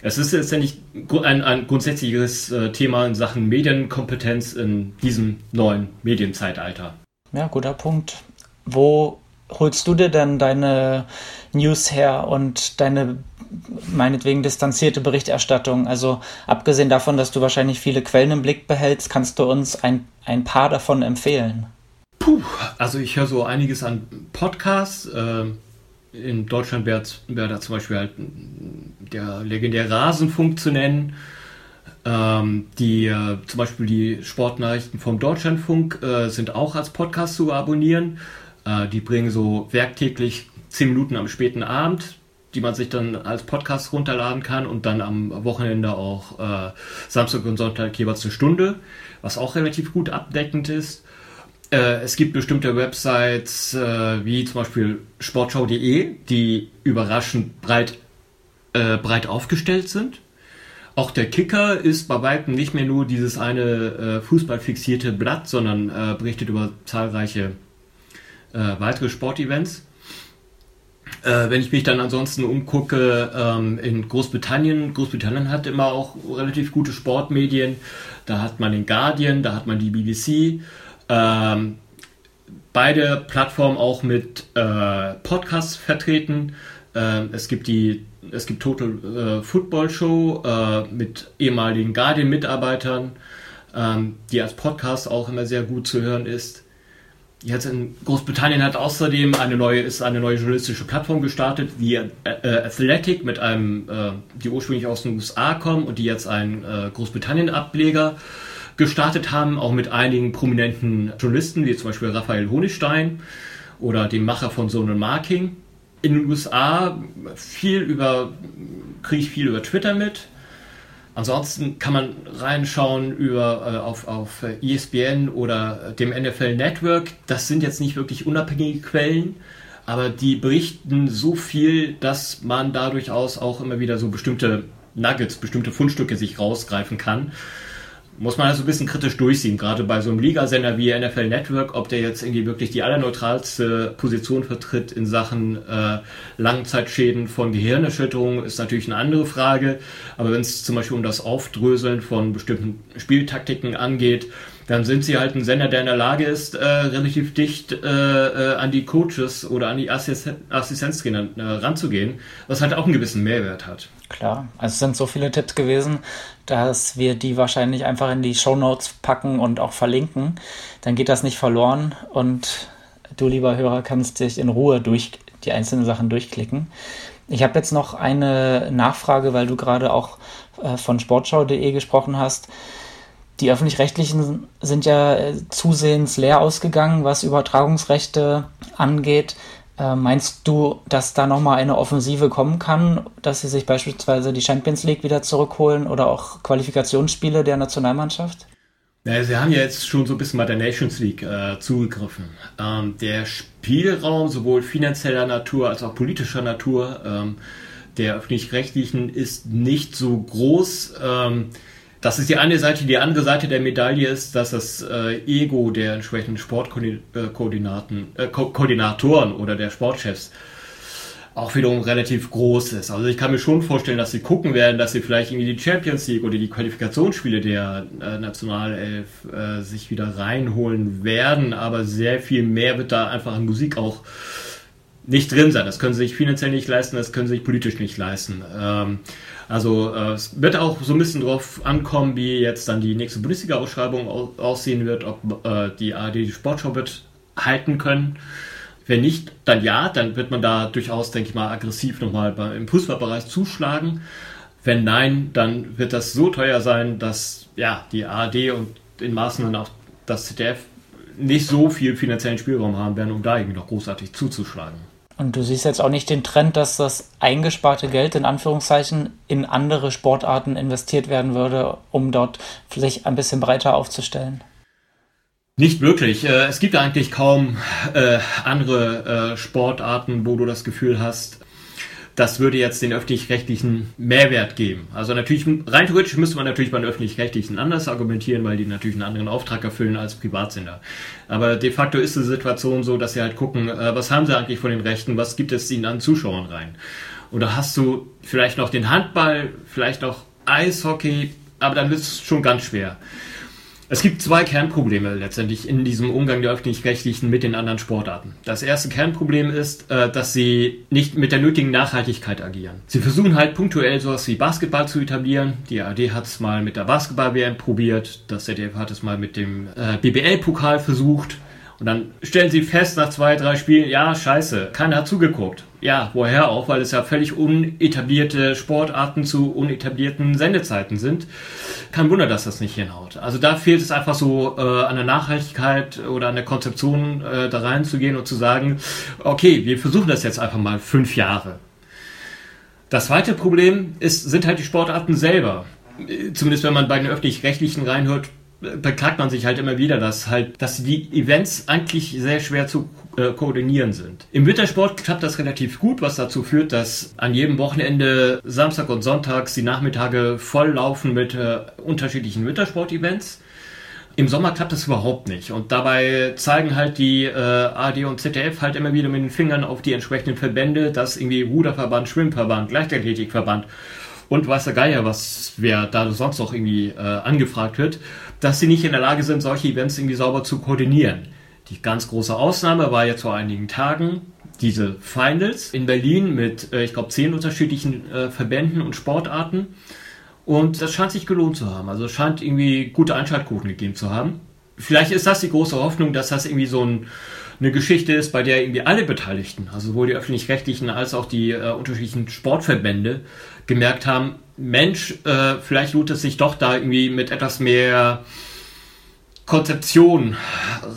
Es ist letztendlich ein, ein grundsätzliches äh, Thema in Sachen Medienkompetenz in diesem neuen Medienzeitalter. Ja, guter Punkt. Wo holst du dir denn deine News her und deine meinetwegen distanzierte Berichterstattung. Also abgesehen davon, dass du wahrscheinlich viele Quellen im Blick behältst, kannst du uns ein, ein paar davon empfehlen. Puh, also ich höre so einiges an Podcasts. Äh, in Deutschland wäre wär da zum Beispiel halt der legendäre Rasenfunk zu nennen. Ähm, die äh, zum Beispiel die Sportnachrichten vom Deutschlandfunk äh, sind auch als Podcast zu abonnieren. Äh, die bringen so werktäglich zehn Minuten am späten Abend die man sich dann als Podcast runterladen kann und dann am Wochenende auch äh, Samstag und Sonntag jeweils eine Stunde, was auch relativ gut abdeckend ist. Äh, es gibt bestimmte Websites äh, wie zum Beispiel sportschau.de, die überraschend breit, äh, breit aufgestellt sind. Auch der Kicker ist bei weitem nicht mehr nur dieses eine äh, fußballfixierte Blatt, sondern äh, berichtet über zahlreiche weitere Sportevents. Äh, wenn ich mich dann ansonsten umgucke, ähm, in Großbritannien, Großbritannien hat immer auch relativ gute Sportmedien. Da hat man den Guardian, da hat man die BBC. Ähm, beide Plattformen auch mit äh, Podcasts vertreten. Ähm, es gibt die es gibt Total äh, Football Show äh, mit ehemaligen Guardian-Mitarbeitern, ähm, die als Podcast auch immer sehr gut zu hören ist. Jetzt in Großbritannien hat außerdem eine neue, ist eine neue journalistische Plattform gestartet, die äh, Athletic mit einem, äh, die ursprünglich aus den USA kommen und die jetzt einen äh, Großbritannien-Ableger gestartet haben, auch mit einigen prominenten Journalisten, wie zum Beispiel Raphael Honigstein oder dem Macher von Sohn und Marking. in den USA viel über, kriege ich viel über Twitter mit. Ansonsten kann man reinschauen über, äh, auf, auf ESPN oder dem NFL Network. Das sind jetzt nicht wirklich unabhängige Quellen, aber die berichten so viel, dass man da durchaus auch immer wieder so bestimmte Nuggets, bestimmte Fundstücke sich rausgreifen kann muss man also ein bisschen kritisch durchsehen, gerade bei so einem Ligasender wie NFL Network, ob der jetzt irgendwie wirklich die allerneutralste Position vertritt in Sachen äh, Langzeitschäden von Gehirnerschütterungen, ist natürlich eine andere Frage. Aber wenn es zum Beispiel um das Aufdröseln von bestimmten Spieltaktiken angeht, dann sind sie halt ein Sender, der in der Lage ist, äh, relativ dicht äh, äh, an die Coaches oder an die Assisten äh, ranzugehen, was halt auch einen gewissen Mehrwert hat. Klar, also es sind so viele Tipps gewesen, dass wir die wahrscheinlich einfach in die Show Notes packen und auch verlinken. Dann geht das nicht verloren und du, lieber Hörer, kannst dich in Ruhe durch die einzelnen Sachen durchklicken. Ich habe jetzt noch eine Nachfrage, weil du gerade auch äh, von sportschau.de gesprochen hast. Die öffentlich-rechtlichen sind ja äh, zusehends leer ausgegangen, was Übertragungsrechte angeht. Äh, meinst du, dass da nochmal eine Offensive kommen kann, dass sie sich beispielsweise die Champions League wieder zurückholen oder auch Qualifikationsspiele der Nationalmannschaft? Ja, sie haben ja jetzt schon so ein bisschen bei der Nations League äh, zugegriffen. Ähm, der Spielraum sowohl finanzieller Natur als auch politischer Natur ähm, der öffentlich-rechtlichen ist nicht so groß. Ähm, das ist die eine Seite. Die andere Seite der Medaille ist, dass das äh, Ego der entsprechenden Sportkoordinatoren äh, Ko Koordinatoren oder der Sportchefs auch wiederum relativ groß ist. Also ich kann mir schon vorstellen, dass sie gucken werden, dass sie vielleicht irgendwie die Champions League oder die Qualifikationsspiele der äh, Nationalelf äh, sich wieder reinholen werden, aber sehr viel mehr wird da einfach an Musik auch nicht drin sein. Das können sie sich finanziell nicht leisten, das können sie sich politisch nicht leisten. Ähm, also äh, es wird auch so ein bisschen drauf ankommen, wie jetzt dann die nächste Bundesliga-Ausschreibung aussehen wird, ob äh, die ARD die Sportschau wird halten können. Wenn nicht, dann ja, dann wird man da durchaus, denke ich mal, aggressiv nochmal im Fußballbereich zuschlagen. Wenn nein, dann wird das so teuer sein, dass ja die ARD und in Maßen dann auch das ZDF nicht so viel finanziellen Spielraum haben werden, um da irgendwie noch großartig zuzuschlagen. Und du siehst jetzt auch nicht den Trend, dass das eingesparte Geld in Anführungszeichen in andere Sportarten investiert werden würde, um dort sich ein bisschen breiter aufzustellen? Nicht wirklich. Äh, es gibt eigentlich kaum äh, andere äh, Sportarten, wo du das Gefühl hast, das würde jetzt den öffentlich-rechtlichen Mehrwert geben. Also natürlich, rein theoretisch müsste man natürlich bei den öffentlich-rechtlichen anders argumentieren, weil die natürlich einen anderen Auftrag erfüllen als Privatsender. Aber de facto ist die Situation so, dass sie halt gucken, äh, was haben sie eigentlich von den Rechten, was gibt es ihnen an Zuschauern rein. Oder hast du vielleicht noch den Handball, vielleicht noch Eishockey, aber dann wird es schon ganz schwer. Es gibt zwei Kernprobleme letztendlich in diesem Umgang der öffentlich-rechtlichen mit den anderen Sportarten. Das erste Kernproblem ist, äh, dass sie nicht mit der nötigen Nachhaltigkeit agieren. Sie versuchen halt punktuell sowas wie Basketball zu etablieren. Die ARD hat es mal mit der Basketball-WM probiert. Das ZDF hat es mal mit dem äh, BBL-Pokal versucht. Und dann stellen sie fest nach zwei, drei Spielen, ja, scheiße, keiner hat zugeguckt. Ja, woher auch, weil es ja völlig unetablierte Sportarten zu unetablierten Sendezeiten sind. Kein Wunder, dass das nicht hinhaut. Also da fehlt es einfach so äh, an der Nachhaltigkeit oder an der Konzeption, äh, da reinzugehen und zu sagen, okay, wir versuchen das jetzt einfach mal fünf Jahre. Das zweite Problem ist, sind halt die Sportarten selber. Zumindest wenn man bei den öffentlich-rechtlichen reinhört, beklagt man sich halt immer wieder, dass halt, dass die Events eigentlich sehr schwer zu äh, koordinieren sind. Im Wintersport klappt das relativ gut, was dazu führt, dass an jedem Wochenende Samstag und Sonntags die Nachmittage voll laufen mit äh, unterschiedlichen Wintersport-Events. Im Sommer klappt das überhaupt nicht. Und dabei zeigen halt die äh, AD und ZDF halt immer wieder mit den Fingern auf die entsprechenden Verbände, dass irgendwie Ruderverband, Schwimmverband, Leichtathletikverband und weiß der Geier, was wer da sonst noch irgendwie äh, angefragt wird, dass sie nicht in der Lage sind, solche Events irgendwie sauber zu koordinieren. Die ganz große Ausnahme war jetzt vor einigen Tagen diese Finals in Berlin mit, äh, ich glaube, zehn unterschiedlichen äh, Verbänden und Sportarten. Und das scheint sich gelohnt zu haben. Also es scheint irgendwie gute Einschaltquoten gegeben zu haben. Vielleicht ist das die große Hoffnung, dass das irgendwie so ein, eine Geschichte ist, bei der irgendwie alle Beteiligten, also sowohl die öffentlich-rechtlichen als auch die äh, unterschiedlichen Sportverbände, gemerkt haben, Mensch, äh, vielleicht lohnt es sich doch da irgendwie mit etwas mehr Konzeption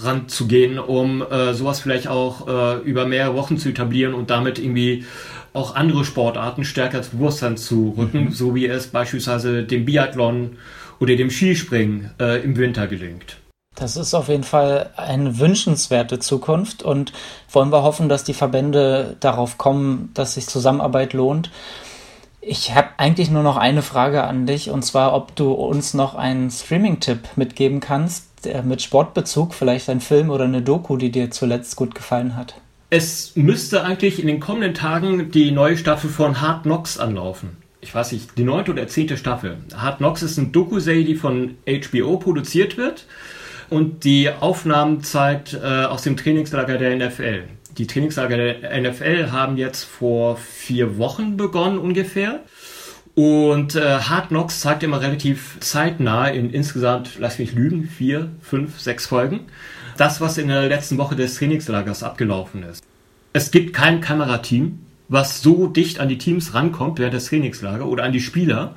ranzugehen, um äh, sowas vielleicht auch äh, über mehrere Wochen zu etablieren und damit irgendwie auch andere Sportarten stärker ins Bewusstsein zu rücken, mhm. so wie es beispielsweise dem Biathlon oder dem Skispringen äh, im Winter gelingt. Das ist auf jeden Fall eine wünschenswerte Zukunft und wollen wir hoffen, dass die Verbände darauf kommen, dass sich Zusammenarbeit lohnt. Ich habe eigentlich nur noch eine Frage an dich und zwar, ob du uns noch einen Streaming-Tipp mitgeben kannst mit Sportbezug, vielleicht ein Film oder eine Doku, die dir zuletzt gut gefallen hat. Es müsste eigentlich in den kommenden Tagen die neue Staffel von Hard Knocks anlaufen. Ich weiß nicht, die neunte oder zehnte Staffel. Hard Knocks ist eine Doku-Serie, die von HBO produziert wird und die Aufnahmen zeigt äh, aus dem Trainingslager der NFL die Trainingslager der NFL haben jetzt vor vier Wochen begonnen ungefähr. Und äh, Hard Knocks zeigt immer relativ zeitnah in insgesamt, lass mich lügen, vier, fünf, sechs Folgen, das, was in der letzten Woche des Trainingslagers abgelaufen ist. Es gibt kein Kamerateam, was so dicht an die Teams rankommt während des Trainingslagers oder an die Spieler,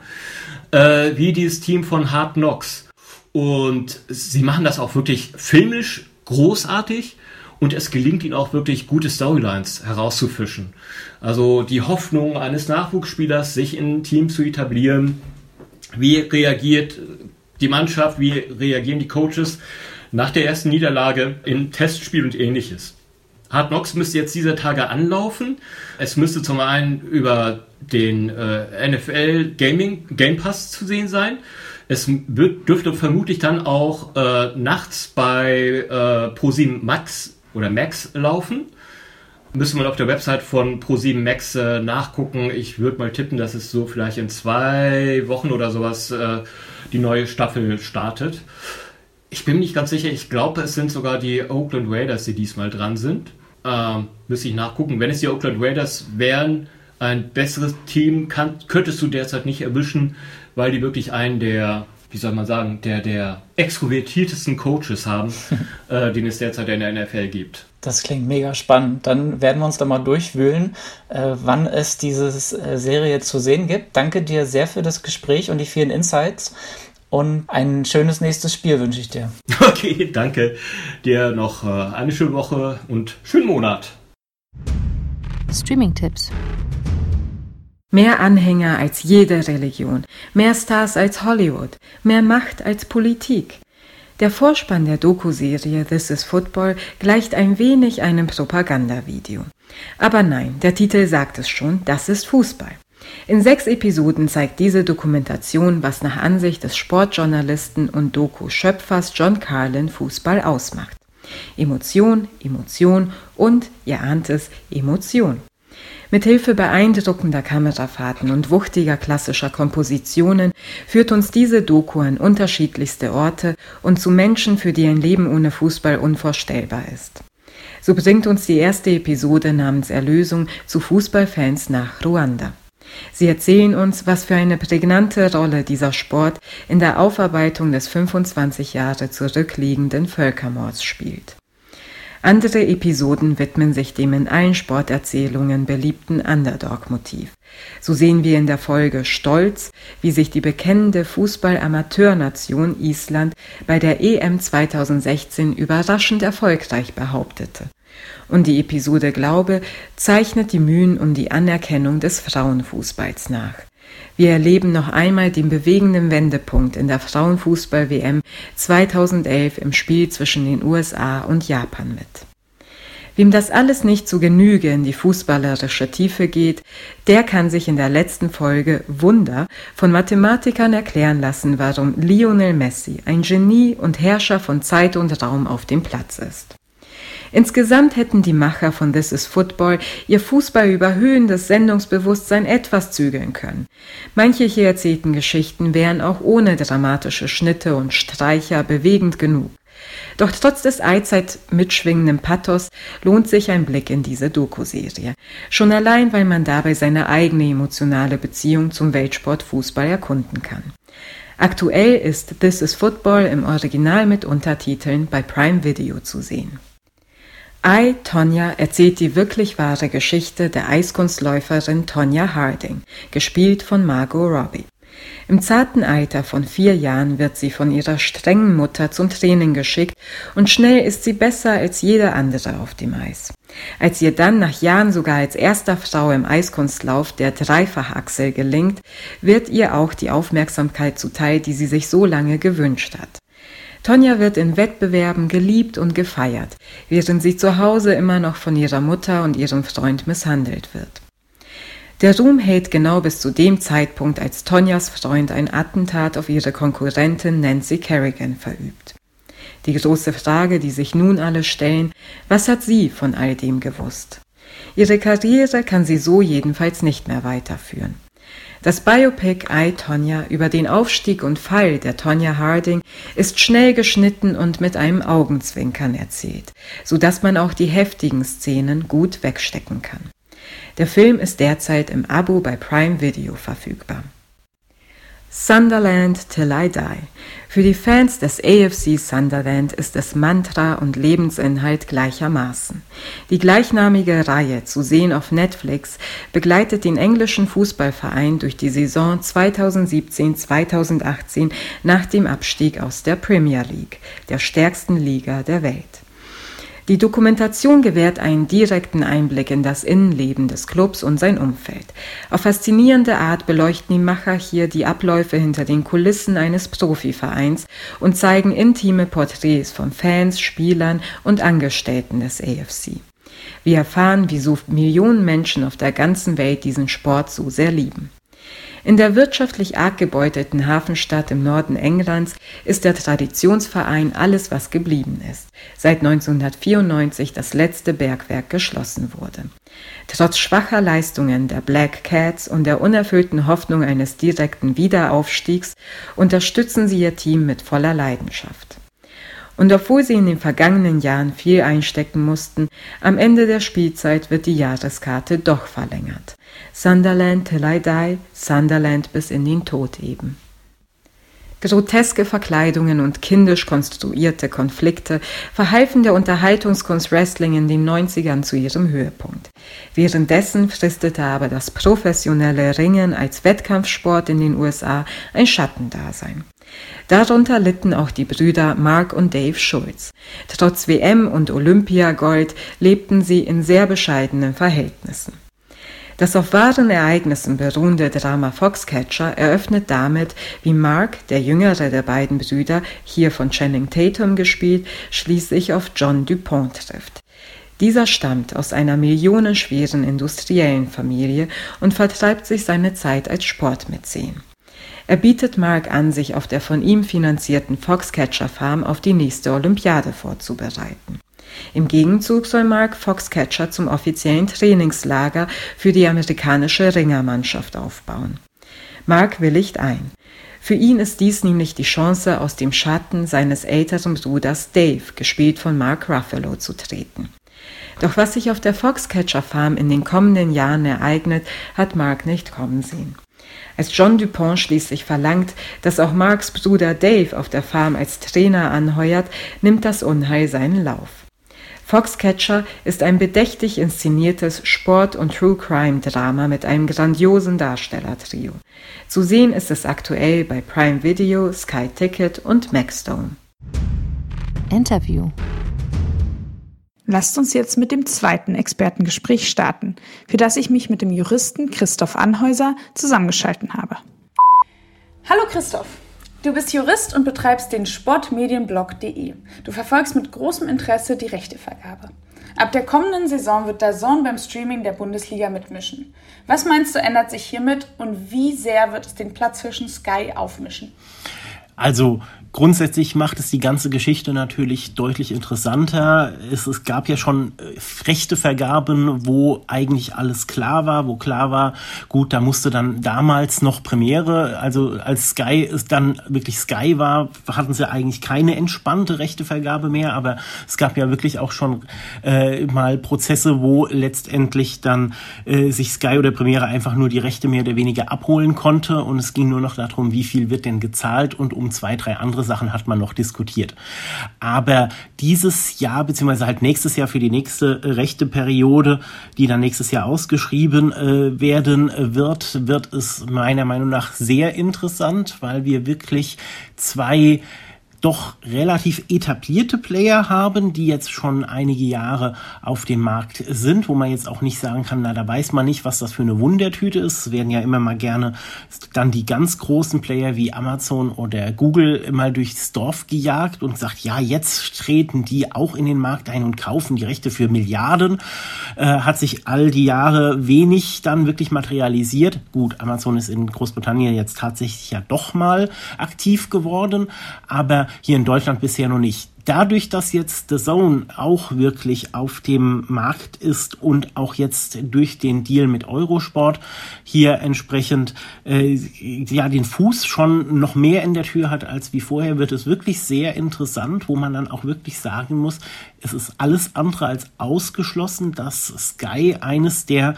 äh, wie dieses Team von Hard Knocks. Und sie machen das auch wirklich filmisch großartig und es gelingt ihnen auch wirklich gute Storylines herauszufischen. Also die Hoffnung eines Nachwuchsspielers, sich in Team zu etablieren, wie reagiert die Mannschaft, wie reagieren die Coaches nach der ersten Niederlage im Testspiel und ähnliches. Hard Knocks müsste jetzt dieser Tage anlaufen. Es müsste zum einen über den äh, NFL Gaming Game Pass zu sehen sein. Es wird, dürfte vermutlich dann auch äh, nachts bei äh, ProSieben Max oder Max laufen. Müssen wir auf der Website von Pro7 Max äh, nachgucken. Ich würde mal tippen, dass es so vielleicht in zwei Wochen oder sowas äh, die neue Staffel startet. Ich bin nicht ganz sicher. Ich glaube, es sind sogar die Oakland Raiders, die diesmal dran sind. Ähm, müsste ich nachgucken. Wenn es die Oakland Raiders wären, ein besseres Team kann, könntest du derzeit nicht erwischen, weil die wirklich einen der wie soll man sagen, der, der extrovertiertesten Coaches haben, äh, den es derzeit in der NFL gibt. Das klingt mega spannend. Dann werden wir uns da mal durchwühlen, äh, wann es diese äh, Serie zu sehen gibt. Danke dir sehr für das Gespräch und die vielen Insights. Und ein schönes nächstes Spiel wünsche ich dir. Okay, danke. Dir noch äh, eine schöne Woche und schönen Monat. Streaming-Tipps. Mehr Anhänger als jede Religion, mehr Stars als Hollywood, mehr Macht als Politik. Der Vorspann der Doku-Serie This is Football gleicht ein wenig einem Propagandavideo. Aber nein, der Titel sagt es schon, das ist Fußball. In sechs Episoden zeigt diese Dokumentation, was nach Ansicht des Sportjournalisten und Doku-Schöpfers John Carlin Fußball ausmacht. Emotion, Emotion und, ihr ahnt es, Emotion. Mithilfe beeindruckender Kamerafahrten und wuchtiger klassischer Kompositionen führt uns diese Doku an unterschiedlichste Orte und zu Menschen, für die ein Leben ohne Fußball unvorstellbar ist. So bringt uns die erste Episode namens Erlösung zu Fußballfans nach Ruanda. Sie erzählen uns, was für eine prägnante Rolle dieser Sport in der Aufarbeitung des 25 Jahre zurückliegenden Völkermords spielt. Andere Episoden widmen sich dem in allen Sporterzählungen beliebten Underdog-Motiv. So sehen wir in der Folge Stolz, wie sich die bekennende Fußball-Amateurnation Island bei der EM 2016 überraschend erfolgreich behauptete. Und die Episode Glaube zeichnet die Mühen um die Anerkennung des Frauenfußballs nach. Wir erleben noch einmal den bewegenden Wendepunkt in der Frauenfußball-WM 2011 im Spiel zwischen den USA und Japan mit. Wem das alles nicht zu Genüge in die fußballerische Tiefe geht, der kann sich in der letzten Folge Wunder von Mathematikern erklären lassen, warum Lionel Messi ein Genie und Herrscher von Zeit und Raum auf dem Platz ist. Insgesamt hätten die Macher von This is Football ihr Fußball überhöhendes Sendungsbewusstsein etwas zügeln können. Manche hier erzählten Geschichten wären auch ohne dramatische Schnitte und Streicher bewegend genug. Doch trotz des allzeit mitschwingenden Pathos lohnt sich ein Blick in diese Doku-Serie. Schon allein, weil man dabei seine eigene emotionale Beziehung zum Weltsport Fußball erkunden kann. Aktuell ist This is Football im Original mit Untertiteln bei Prime Video zu sehen. I, Tonja erzählt die wirklich wahre Geschichte der Eiskunstläuferin Tonja Harding, gespielt von Margot Robbie. Im zarten Alter von vier Jahren wird sie von ihrer strengen Mutter zum Training geschickt und schnell ist sie besser als jeder andere auf dem Eis. Als ihr dann nach Jahren sogar als erster Frau im Eiskunstlauf der Dreifachachsel gelingt, wird ihr auch die Aufmerksamkeit zuteil, die sie sich so lange gewünscht hat. Tonja wird in Wettbewerben geliebt und gefeiert, während sie zu Hause immer noch von ihrer Mutter und ihrem Freund misshandelt wird. Der Ruhm hält genau bis zu dem Zeitpunkt, als Tonjas Freund ein Attentat auf ihre Konkurrentin Nancy Kerrigan verübt. Die große Frage, die sich nun alle stellen, was hat sie von all dem gewusst? Ihre Karriere kann sie so jedenfalls nicht mehr weiterführen. Das Biopic I, Tonya über den Aufstieg und Fall der Tonya Harding ist schnell geschnitten und mit einem Augenzwinkern erzählt, so dass man auch die heftigen Szenen gut wegstecken kann. Der Film ist derzeit im Abo bei Prime Video verfügbar. Sunderland Till I Die. Für die Fans des AFC Sunderland ist es Mantra und Lebensinhalt gleichermaßen. Die gleichnamige Reihe, zu sehen auf Netflix, begleitet den englischen Fußballverein durch die Saison 2017-2018 nach dem Abstieg aus der Premier League, der stärksten Liga der Welt. Die Dokumentation gewährt einen direkten Einblick in das Innenleben des Clubs und sein Umfeld. Auf faszinierende Art beleuchten die Macher hier die Abläufe hinter den Kulissen eines Profivereins und zeigen intime Porträts von Fans, Spielern und Angestellten des AFC. Wir erfahren, wieso Millionen Menschen auf der ganzen Welt diesen Sport so sehr lieben. In der wirtschaftlich arg gebeutelten Hafenstadt im Norden Englands ist der Traditionsverein alles, was geblieben ist, seit 1994 das letzte Bergwerk geschlossen wurde. Trotz schwacher Leistungen der Black Cats und der unerfüllten Hoffnung eines direkten Wiederaufstiegs unterstützen sie ihr Team mit voller Leidenschaft. Und obwohl sie in den vergangenen Jahren viel einstecken mussten, am Ende der Spielzeit wird die Jahreskarte doch verlängert. Sunderland till I die, Sunderland bis in den Tod eben. Groteske Verkleidungen und kindisch konstruierte Konflikte verhalfen der Unterhaltungskunst Wrestling in den 90ern zu ihrem Höhepunkt. Währenddessen fristete aber das professionelle Ringen als Wettkampfsport in den USA ein Schattendasein. Darunter litten auch die Brüder Mark und Dave Schulz. Trotz WM und Olympiagold lebten sie in sehr bescheidenen Verhältnissen. Das auf wahren Ereignissen beruhende Drama Foxcatcher eröffnet damit, wie Mark, der jüngere der beiden Brüder, hier von Channing Tatum gespielt, schließlich auf John Dupont trifft. Dieser stammt aus einer millionenschweren industriellen Familie und vertreibt sich seine Zeit als Sportmäzen. Er bietet Mark an, sich auf der von ihm finanzierten Foxcatcher Farm auf die nächste Olympiade vorzubereiten. Im Gegenzug soll Mark Foxcatcher zum offiziellen Trainingslager für die amerikanische Ringermannschaft aufbauen. Mark willigt ein. Für ihn ist dies nämlich die Chance, aus dem Schatten seines älteren Bruders Dave, gespielt von Mark Ruffalo, zu treten. Doch was sich auf der Foxcatcher Farm in den kommenden Jahren ereignet, hat Mark nicht kommen sehen. Als John Dupont schließlich verlangt, dass auch Marks Bruder Dave auf der Farm als Trainer anheuert, nimmt das Unheil seinen Lauf. Foxcatcher ist ein bedächtig inszeniertes Sport- und True-Crime-Drama mit einem grandiosen Darstellertrio. Zu sehen ist es aktuell bei Prime Video, Sky Ticket und Maxdome. Interview. Lasst uns jetzt mit dem zweiten Expertengespräch starten, für das ich mich mit dem Juristen Christoph Anhäuser zusammengeschalten habe. Hallo Christoph. Du bist Jurist und betreibst den Sportmedienblog.de. Du verfolgst mit großem Interesse die Rechtevergabe. Ab der kommenden Saison wird der Zone beim Streaming der Bundesliga mitmischen. Was meinst du ändert sich hiermit und wie sehr wird es den Platz zwischen Sky aufmischen? Also Grundsätzlich macht es die ganze Geschichte natürlich deutlich interessanter. Es, es gab ja schon äh, rechte Vergaben, wo eigentlich alles klar war, wo klar war, gut, da musste dann damals noch Premiere, also als Sky es dann wirklich Sky war, hatten sie eigentlich keine entspannte rechte Vergabe mehr, aber es gab ja wirklich auch schon äh, mal Prozesse, wo letztendlich dann äh, sich Sky oder Premiere einfach nur die Rechte mehr oder weniger abholen konnte und es ging nur noch darum, wie viel wird denn gezahlt und um um zwei, drei andere Sachen hat man noch diskutiert. Aber dieses Jahr, beziehungsweise halt nächstes Jahr für die nächste äh, rechte Periode, die dann nächstes Jahr ausgeschrieben äh, werden wird, wird es meiner Meinung nach sehr interessant, weil wir wirklich zwei doch relativ etablierte Player haben, die jetzt schon einige Jahre auf dem Markt sind, wo man jetzt auch nicht sagen kann, na, da weiß man nicht, was das für eine Wundertüte ist. Es werden ja immer mal gerne dann die ganz großen Player wie Amazon oder Google mal durchs Dorf gejagt und sagt, ja, jetzt treten die auch in den Markt ein und kaufen die Rechte für Milliarden. Äh, hat sich all die Jahre wenig dann wirklich materialisiert. Gut, Amazon ist in Großbritannien jetzt tatsächlich ja doch mal aktiv geworden, aber hier in Deutschland bisher noch nicht. Dadurch, dass jetzt The Zone auch wirklich auf dem Markt ist und auch jetzt durch den Deal mit Eurosport hier entsprechend äh, ja den Fuß schon noch mehr in der Tür hat als wie vorher, wird es wirklich sehr interessant, wo man dann auch wirklich sagen muss, es ist alles andere als ausgeschlossen, dass Sky eines der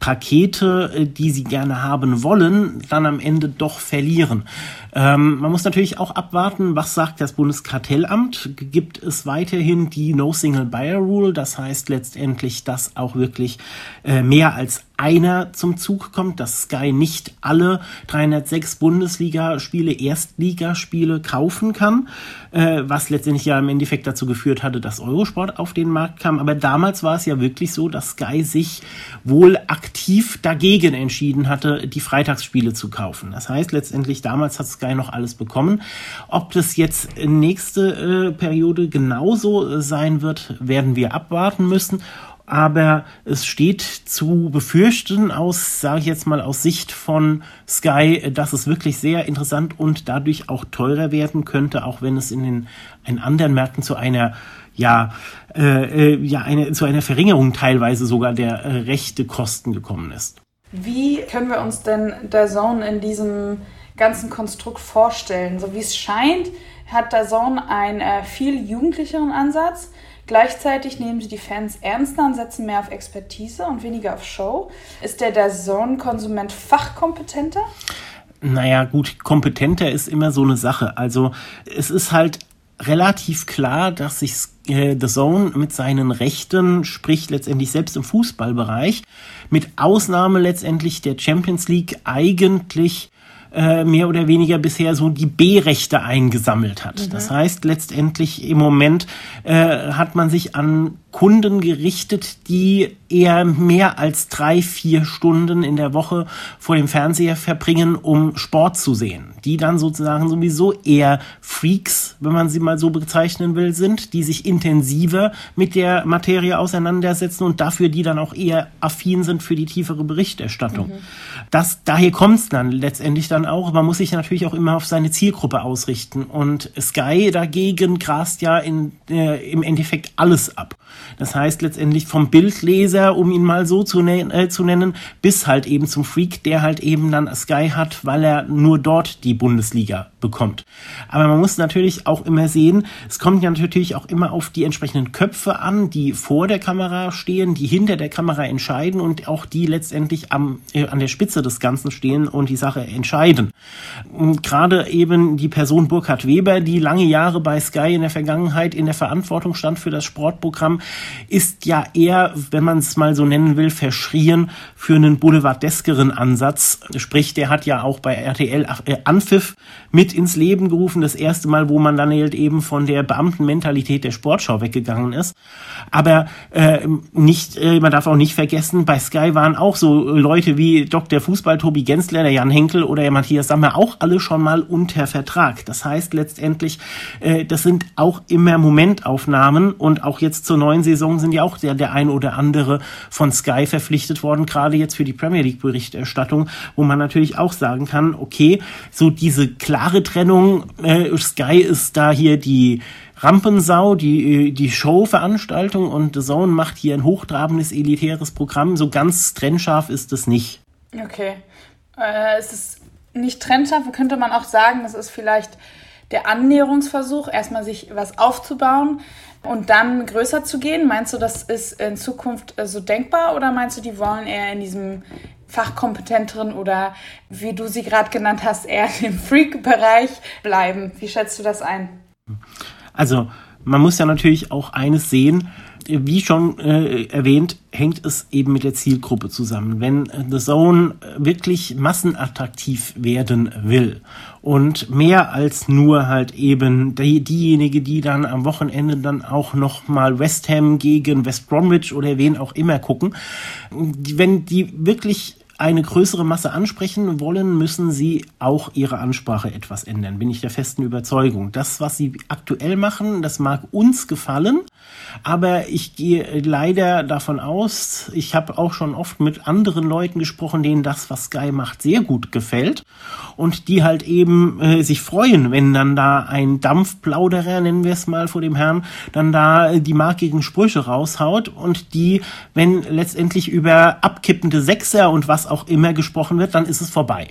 Pakete, äh, die sie gerne haben wollen, dann am Ende doch verlieren. Ähm, man muss natürlich auch abwarten, was sagt das Bundeskartellamt. Gibt es weiterhin die No Single Buyer Rule? Das heißt letztendlich, dass auch wirklich äh, mehr als einer zum Zug kommt, dass Sky nicht alle 306 Bundesligaspiele, Erstligaspiele kaufen kann, äh, was letztendlich ja im Endeffekt dazu geführt hatte, dass Eurosport auf den Markt kam. Aber damals war es ja wirklich so, dass Sky sich wohl aktiv dagegen entschieden hatte, die Freitagsspiele zu kaufen. Das heißt, letztendlich damals hat Sky noch alles bekommen. Ob das jetzt nächste äh, Periode genauso sein wird, werden wir abwarten müssen aber es steht zu befürchten aus, sage ich jetzt mal aus Sicht von Sky, dass es wirklich sehr interessant und dadurch auch teurer werden könnte, auch wenn es in den in anderen Märkten zu einer ja, äh, äh, ja eine, zu einer Verringerung teilweise sogar der äh, rechte Kosten gekommen ist. Wie können wir uns denn der in diesem ganzen Konstrukt vorstellen? So wie es scheint, hat der einen äh, viel jugendlicheren Ansatz Gleichzeitig nehmen sie die Fans ernster und setzen mehr auf Expertise und weniger auf Show. Ist der Dazone-Konsument fachkompetenter? Naja, gut, kompetenter ist immer so eine Sache. Also es ist halt relativ klar, dass sich äh, The Zone mit seinen Rechten, sprich letztendlich selbst im Fußballbereich, mit Ausnahme letztendlich der Champions League eigentlich äh, mehr oder weniger bisher so die B-Rechte eingesammelt hat. Mhm. Das heißt, letztendlich im Moment äh, hat man sich an Kunden gerichtet, die eher mehr als drei, vier Stunden in der Woche vor dem Fernseher verbringen, um Sport zu sehen. Die dann sozusagen sowieso eher Freaks, wenn man sie mal so bezeichnen will, sind, die sich intensiver mit der Materie auseinandersetzen und dafür die dann auch eher affin sind für die tiefere Berichterstattung. Mhm. Das, daher kommt es dann letztendlich dann auch. Man muss sich natürlich auch immer auf seine Zielgruppe ausrichten. Und Sky dagegen grast ja in, äh, im Endeffekt alles ab. Das heißt letztendlich vom Bildleser, um ihn mal so zu, äh, zu nennen, bis halt eben zum Freak, der halt eben dann Sky hat, weil er nur dort die Bundesliga bekommt. Aber man muss natürlich auch immer sehen, es kommt ja natürlich auch immer auf die entsprechenden Köpfe an, die vor der Kamera stehen, die hinter der Kamera entscheiden und auch die letztendlich am, äh, an der Spitze des Ganzen stehen und die Sache entscheiden. Gerade eben die Person Burkhard Weber, die lange Jahre bei Sky in der Vergangenheit in der Verantwortung stand für das Sportprogramm, ist ja eher, wenn man es mal so nennen will, verschrien für einen boulevardeskeren Ansatz. Sprich, der hat ja auch bei RTL äh, Anpfiff mit ins Leben gerufen. Das erste Mal, wo man dann halt eben von der Beamtenmentalität der Sportschau weggegangen ist. Aber äh, nicht, äh, man darf auch nicht vergessen, bei Sky waren auch so Leute wie Dr. Fußball Tobi Gensler, der Jan Henkel oder der Matthias Sammer auch alle schon mal unter Vertrag. Das heißt letztendlich, äh, das sind auch immer Momentaufnahmen und auch jetzt zur neuen Saison sind ja auch der, der ein oder andere von Sky verpflichtet worden, gerade jetzt für die Premier League Berichterstattung, wo man natürlich auch sagen kann, okay, so diese klare Trennung, äh, Sky ist da hier die Rampensau, die, äh, die Showveranstaltung und The Zone macht hier ein hochtrabendes, elitäres Programm. So ganz trennscharf ist es nicht. Okay. Äh, es ist nicht trennscharf, könnte man auch sagen, das ist vielleicht der Annäherungsversuch, erstmal sich was aufzubauen und dann größer zu gehen. Meinst du, das ist in Zukunft äh, so denkbar oder meinst du, die wollen eher in diesem fachkompetenteren oder wie du sie gerade genannt hast, eher im Freak-Bereich bleiben. Wie schätzt du das ein? Also man muss ja natürlich auch eines sehen, wie schon äh, erwähnt, hängt es eben mit der Zielgruppe zusammen. Wenn The Zone wirklich massenattraktiv werden will und mehr als nur halt eben die, diejenige, die dann am Wochenende dann auch noch mal West Ham gegen West Bromwich oder wen auch immer gucken, wenn die wirklich eine größere Masse ansprechen wollen, müssen sie auch ihre Ansprache etwas ändern, bin ich der festen Überzeugung. Das, was sie aktuell machen, das mag uns gefallen, aber ich gehe leider davon aus, ich habe auch schon oft mit anderen Leuten gesprochen, denen das, was Sky macht, sehr gut gefällt und die halt eben äh, sich freuen, wenn dann da ein Dampfplauderer, nennen wir es mal vor dem Herrn, dann da die markigen Sprüche raushaut und die, wenn letztendlich über abkippende Sechser und was auch immer gesprochen wird, dann ist es vorbei.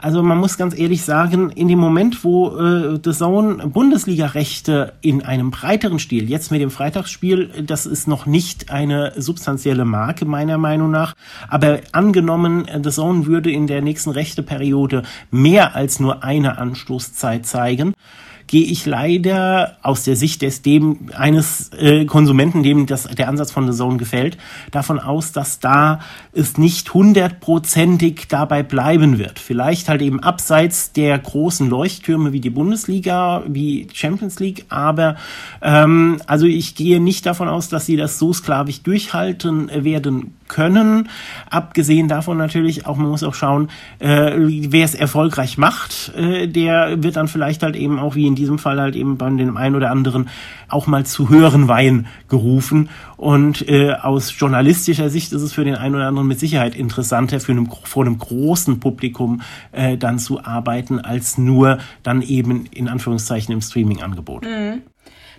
Also man muss ganz ehrlich sagen, in dem Moment, wo äh, The Zone Bundesliga-Rechte in einem breiteren Stil, jetzt mit dem Freitagsspiel, das ist noch nicht eine substanzielle Marke meiner Meinung nach, aber angenommen, The Zone würde in der nächsten Rechteperiode mehr als nur eine Anstoßzeit zeigen, gehe ich leider aus der Sicht des dem eines äh, Konsumenten, dem das der Ansatz von The Zone gefällt, davon aus, dass da es nicht hundertprozentig dabei bleiben wird. Vielleicht halt eben abseits der großen Leuchttürme wie die Bundesliga, wie Champions League, aber ähm, also ich gehe nicht davon aus, dass sie das so sklavisch durchhalten werden können. Abgesehen davon natürlich auch, man muss auch schauen, äh, wer es erfolgreich macht, äh, der wird dann vielleicht halt eben auch wie in diesem Fall halt eben bei dem einen oder anderen auch mal zu höheren Wein gerufen. Und äh, aus journalistischer Sicht ist es für den einen oder anderen mit Sicherheit interessanter, für einem, vor einem großen Publikum äh, dann zu arbeiten, als nur dann eben in Anführungszeichen im Streaming-Angebot. Mhm.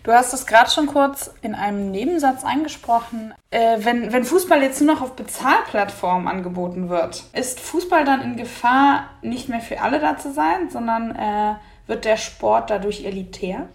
Du hast es gerade schon kurz in einem Nebensatz angesprochen. Äh, wenn, wenn Fußball jetzt nur noch auf Bezahlplattformen angeboten wird, ist Fußball dann in Gefahr, nicht mehr für alle da zu sein, sondern äh, wird der Sport dadurch elitär?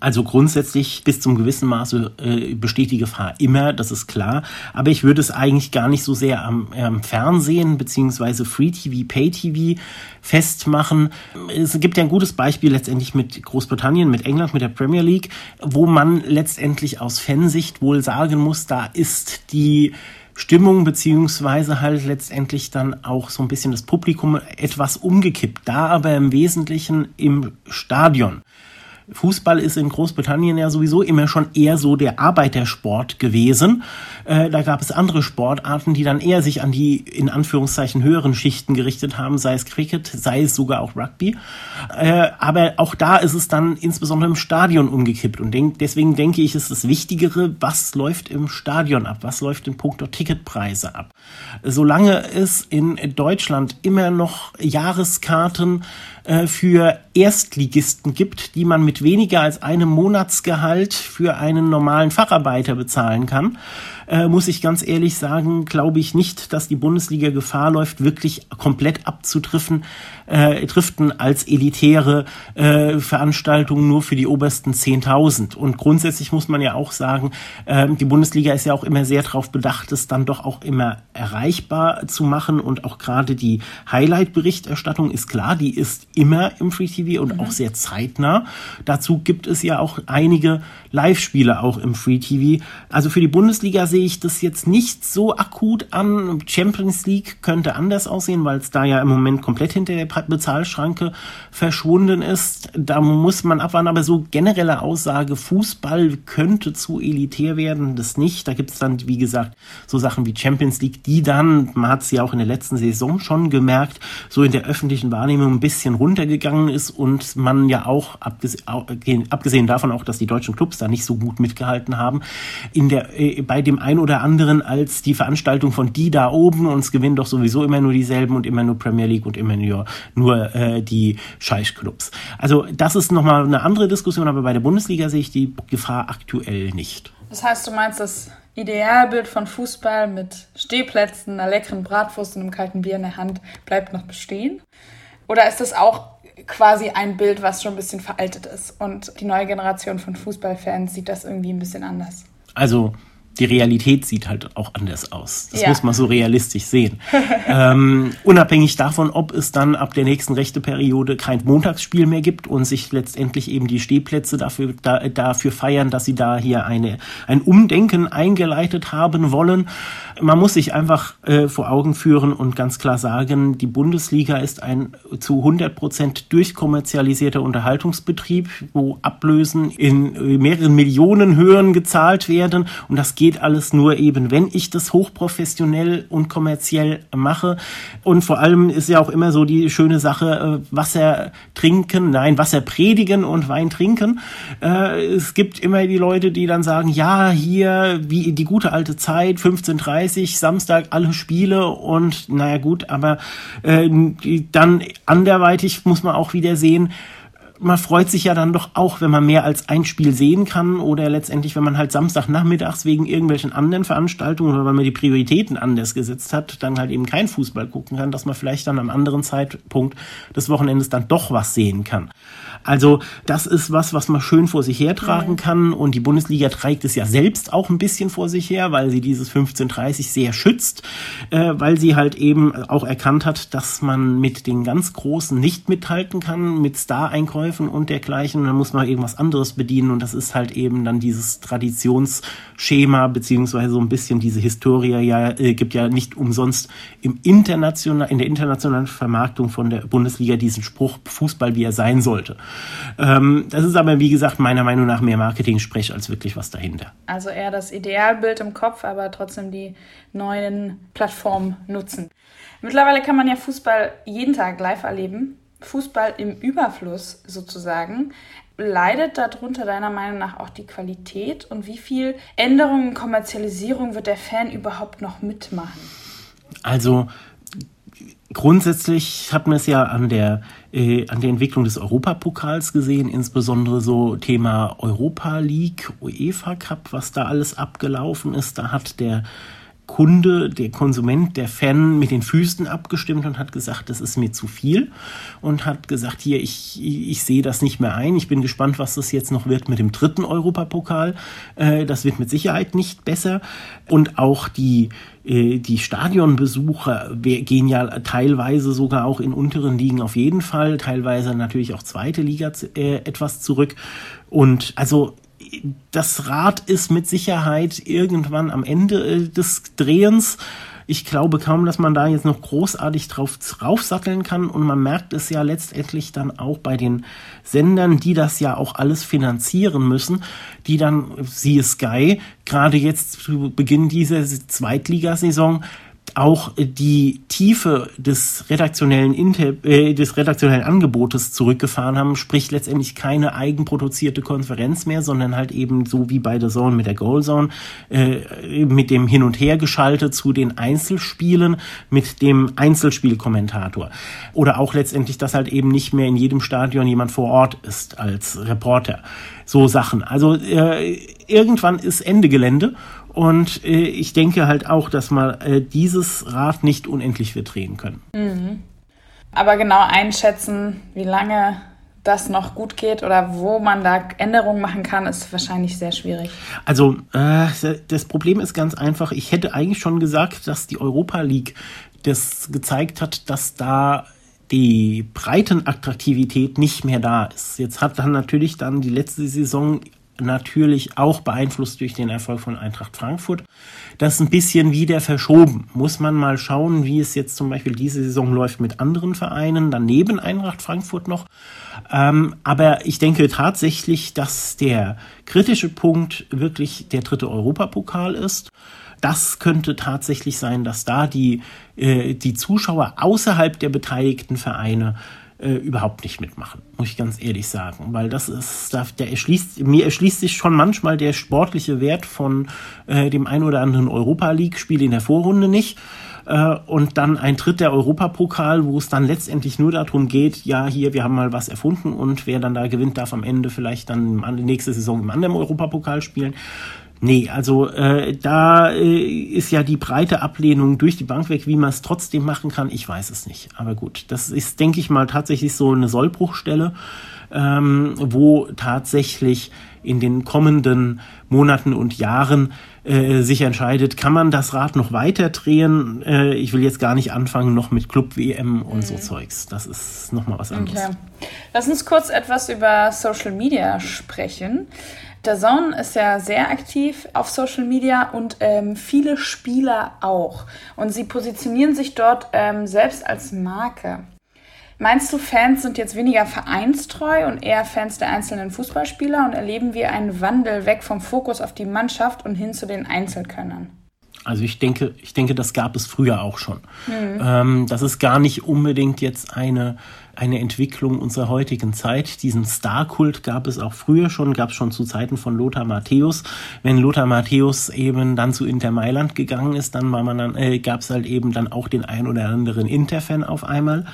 Also grundsätzlich bis zum gewissen Maße äh, besteht die Gefahr immer, das ist klar. Aber ich würde es eigentlich gar nicht so sehr am, am Fernsehen beziehungsweise Free TV, Pay TV festmachen. Es gibt ja ein gutes Beispiel letztendlich mit Großbritannien, mit England, mit der Premier League, wo man letztendlich aus Fansicht wohl sagen muss, da ist die Stimmung beziehungsweise halt letztendlich dann auch so ein bisschen das Publikum etwas umgekippt. Da aber im Wesentlichen im Stadion. Fußball ist in Großbritannien ja sowieso immer schon eher so der Arbeitersport gewesen. Äh, da gab es andere Sportarten, die dann eher sich an die in Anführungszeichen höheren Schichten gerichtet haben, sei es Cricket, sei es sogar auch Rugby. Äh, aber auch da ist es dann insbesondere im Stadion umgekippt. Und denk, deswegen denke ich, ist das Wichtigere, was läuft im Stadion ab, was läuft in puncto Ticketpreise ab. Solange es in Deutschland immer noch Jahreskarten äh, für Erstligisten gibt, die man mit weniger als einem Monatsgehalt für einen normalen Facharbeiter bezahlen kann, äh, muss ich ganz ehrlich sagen, glaube ich nicht, dass die Bundesliga Gefahr läuft, wirklich komplett abzutriften, äh, driften als elitäre äh, Veranstaltung nur für die obersten 10.000. Und grundsätzlich muss man ja auch sagen, äh, die Bundesliga ist ja auch immer sehr darauf bedacht, es dann doch auch immer erreichbar zu machen und auch gerade die Highlight-Berichterstattung ist klar, die ist immer im Free TV und mhm. auch sehr zeitnah. Dazu gibt es ja auch einige Live-Spiele auch im Free TV. Also für die Bundesliga sehe ich das jetzt nicht so akut an. Champions League könnte anders aussehen, weil es da ja im Moment komplett hinter der Bezahlschranke verschwunden ist. Da muss man abwarten, aber so generelle Aussage, Fußball könnte zu elitär werden, das nicht. Da gibt es dann, wie gesagt, so Sachen wie Champions League, die dann, man hat es ja auch in der letzten Saison schon gemerkt, so in der öffentlichen Wahrnehmung ein bisschen runtergegangen ist und man ja auch, abgesehen, davon auch, dass die deutschen Clubs da nicht so gut mitgehalten haben, in der, äh, bei dem ein oder anderen als die Veranstaltung von die da oben und es gewinnen doch sowieso immer nur dieselben und immer nur Premier League und immer nur, nur äh, die Scheichclubs. Also das ist nochmal eine andere Diskussion, aber bei der Bundesliga sehe ich die Gefahr aktuell nicht. Das heißt, du meinst, das Idealbild von Fußball mit Stehplätzen, einer leckeren Bratwurst und einem kalten Bier in der Hand bleibt noch bestehen? Oder ist das auch quasi ein Bild, was schon ein bisschen veraltet ist und die neue Generation von Fußballfans sieht das irgendwie ein bisschen anders? Also die Realität sieht halt auch anders aus. Das ja. muss man so realistisch sehen. ähm, unabhängig davon, ob es dann ab der nächsten rechte Periode kein Montagsspiel mehr gibt und sich letztendlich eben die Stehplätze dafür, da, dafür feiern, dass sie da hier eine, ein Umdenken eingeleitet haben wollen. Man muss sich einfach äh, vor Augen führen und ganz klar sagen, die Bundesliga ist ein zu 100 Prozent durchkommerzialisierter Unterhaltungsbetrieb, wo Ablösen in mehreren Millionen Höhen gezahlt werden und das geht alles nur eben, wenn ich das hochprofessionell und kommerziell mache. Und vor allem ist ja auch immer so die schöne Sache, äh, Wasser trinken, nein, Wasser predigen und Wein trinken. Äh, es gibt immer die Leute, die dann sagen, ja, hier, wie die gute alte Zeit, 15.30 Samstag alle Spiele und naja gut, aber äh, dann anderweitig muss man auch wieder sehen, man freut sich ja dann doch auch, wenn man mehr als ein Spiel sehen kann oder letztendlich, wenn man halt Samstagnachmittags wegen irgendwelchen anderen Veranstaltungen oder weil man die Prioritäten anders gesetzt hat, dann halt eben kein Fußball gucken kann, dass man vielleicht dann am anderen Zeitpunkt des Wochenendes dann doch was sehen kann. Also das ist was, was man schön vor sich hertragen mhm. kann und die Bundesliga trägt es ja selbst auch ein bisschen vor sich her, weil sie dieses 1530 sehr schützt, äh, weil sie halt eben auch erkannt hat, dass man mit den ganz Großen nicht mithalten kann, mit Star-Einkäufen und dergleichen. Dann muss man irgendwas anderes bedienen und das ist halt eben dann dieses Traditionsschema beziehungsweise so ein bisschen diese Historie ja äh, gibt ja nicht umsonst im international in der internationalen Vermarktung von der Bundesliga diesen Spruch Fußball wie er sein sollte. Ähm, das ist aber, wie gesagt, meiner Meinung nach mehr Marketing-Sprech als wirklich was dahinter. Also eher das Idealbild im Kopf, aber trotzdem die neuen Plattformen nutzen. Mittlerweile kann man ja Fußball jeden Tag live erleben. Fußball im Überfluss sozusagen. Leidet darunter deiner Meinung nach auch die Qualität und wie viel Änderungen, Kommerzialisierung wird der Fan überhaupt noch mitmachen? Also grundsätzlich hat man es ja an der, äh, an der Entwicklung des Europapokals gesehen, insbesondere so Thema Europa League, UEFA Cup, was da alles abgelaufen ist. Da hat der Kunde, der Konsument, der Fan mit den Füßen abgestimmt und hat gesagt, das ist mir zu viel und hat gesagt, hier, ich, ich sehe das nicht mehr ein. Ich bin gespannt, was das jetzt noch wird mit dem dritten Europapokal. Äh, das wird mit Sicherheit nicht besser. Und auch die, äh, die Stadionbesucher gehen ja teilweise sogar auch in unteren Ligen auf jeden Fall, teilweise natürlich auch zweite Liga äh, etwas zurück. Und also das Rad ist mit Sicherheit irgendwann am Ende äh, des Drehens. Ich glaube kaum, dass man da jetzt noch großartig drauf raufsatteln kann. Und man merkt es ja letztendlich dann auch bei den Sendern, die das ja auch alles finanzieren müssen, die dann, siehe Sky, gerade jetzt zu Beginn dieser Zweitligasaison auch die Tiefe des redaktionellen, Inter äh, des redaktionellen Angebotes zurückgefahren haben, sprich letztendlich keine eigenproduzierte Konferenz mehr, sondern halt eben so wie bei der Zone mit der Goal Zone, äh, mit dem Hin- und Hergeschaltet zu den Einzelspielen, mit dem Einzelspielkommentator. Oder auch letztendlich, dass halt eben nicht mehr in jedem Stadion jemand vor Ort ist als Reporter. So Sachen. Also äh, irgendwann ist Ende Gelände und äh, ich denke halt auch, dass man äh, dieses Rad nicht unendlich wird drehen können. Mhm. Aber genau einschätzen, wie lange das noch gut geht oder wo man da Änderungen machen kann, ist wahrscheinlich sehr schwierig. Also äh, das Problem ist ganz einfach. Ich hätte eigentlich schon gesagt, dass die Europa League das gezeigt hat, dass da die Breitenattraktivität nicht mehr da ist. Jetzt hat dann natürlich dann die letzte Saison natürlich auch beeinflusst durch den Erfolg von Eintracht Frankfurt. Das ist ein bisschen wieder verschoben. Muss man mal schauen, wie es jetzt zum Beispiel diese Saison läuft mit anderen Vereinen, daneben Eintracht Frankfurt noch. Ähm, aber ich denke tatsächlich, dass der kritische Punkt wirklich der dritte Europapokal ist. Das könnte tatsächlich sein, dass da die, äh, die Zuschauer außerhalb der beteiligten Vereine äh, überhaupt nicht mitmachen, muss ich ganz ehrlich sagen. Weil das ist, der erschließt, mir erschließt sich schon manchmal der sportliche Wert von äh, dem ein oder anderen Europa League-Spiel in der Vorrunde nicht. Äh, und dann ein Tritt der Europapokal, wo es dann letztendlich nur darum geht, ja, hier, wir haben mal was erfunden und wer dann da gewinnt, darf am Ende vielleicht dann nächste Saison im anderen Europapokal spielen. Nee, also äh, da äh, ist ja die breite Ablehnung durch die Bank weg, wie man es trotzdem machen kann, ich weiß es nicht. Aber gut, das ist, denke ich mal, tatsächlich so eine Sollbruchstelle. ähm, wo tatsächlich in den kommenden Monaten und Jahren äh, sich entscheidet, kann man das Rad noch weiter drehen? Äh, ich will jetzt gar nicht anfangen noch mit Club WM und mhm. so Zeugs. Das ist nochmal was anderes. Okay. Lass uns kurz etwas über Social Media sprechen. Der Zone ist ja sehr aktiv auf Social Media und ähm, viele Spieler auch. Und sie positionieren sich dort ähm, selbst als Marke. Meinst du, Fans sind jetzt weniger vereinstreu und eher Fans der einzelnen Fußballspieler und erleben wir einen Wandel weg vom Fokus auf die Mannschaft und hin zu den Einzelkönnern? Also ich denke, ich denke, das gab es früher auch schon. Mhm. Ähm, das ist gar nicht unbedingt jetzt eine eine Entwicklung unserer heutigen Zeit. Diesen Starkult gab es auch früher schon, gab es schon zu Zeiten von Lothar Matthäus. Wenn Lothar Matthäus eben dann zu Inter Mailand gegangen ist, dann war man dann, äh, gab es halt eben dann auch den ein oder anderen Inter-Fan auf einmal.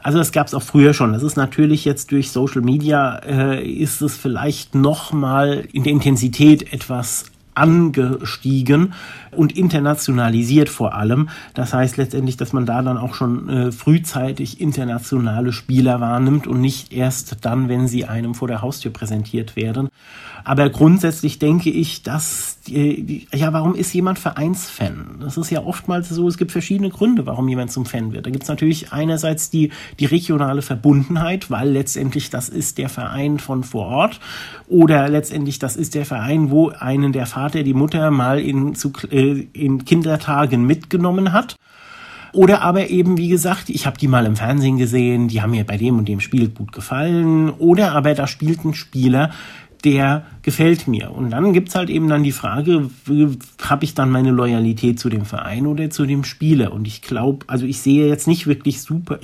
Also das gab es auch früher schon. Das ist natürlich jetzt durch Social Media äh, ist es vielleicht noch mal in der Intensität etwas angestiegen und internationalisiert vor allem. Das heißt letztendlich, dass man da dann auch schon äh, frühzeitig internationale Spieler wahrnimmt und nicht erst dann, wenn sie einem vor der Haustür präsentiert werden. Aber grundsätzlich denke ich, dass, die, ja, warum ist jemand Vereinsfan? Das ist ja oftmals so, es gibt verschiedene Gründe, warum jemand zum Fan wird. Da gibt es natürlich einerseits die, die regionale Verbundenheit, weil letztendlich das ist der Verein von vor Ort oder letztendlich das ist der Verein, wo einen der Vater, die Mutter mal in, zu, äh, in Kindertagen mitgenommen hat. Oder aber eben, wie gesagt, ich habe die mal im Fernsehen gesehen, die haben mir bei dem und dem Spiel gut gefallen. Oder aber da spielt ein Spieler, der gefällt mir. Und dann gibt's halt eben dann die Frage, habe ich dann meine Loyalität zu dem Verein oder zu dem Spieler? Und ich glaube, also ich sehe jetzt nicht wirklich super,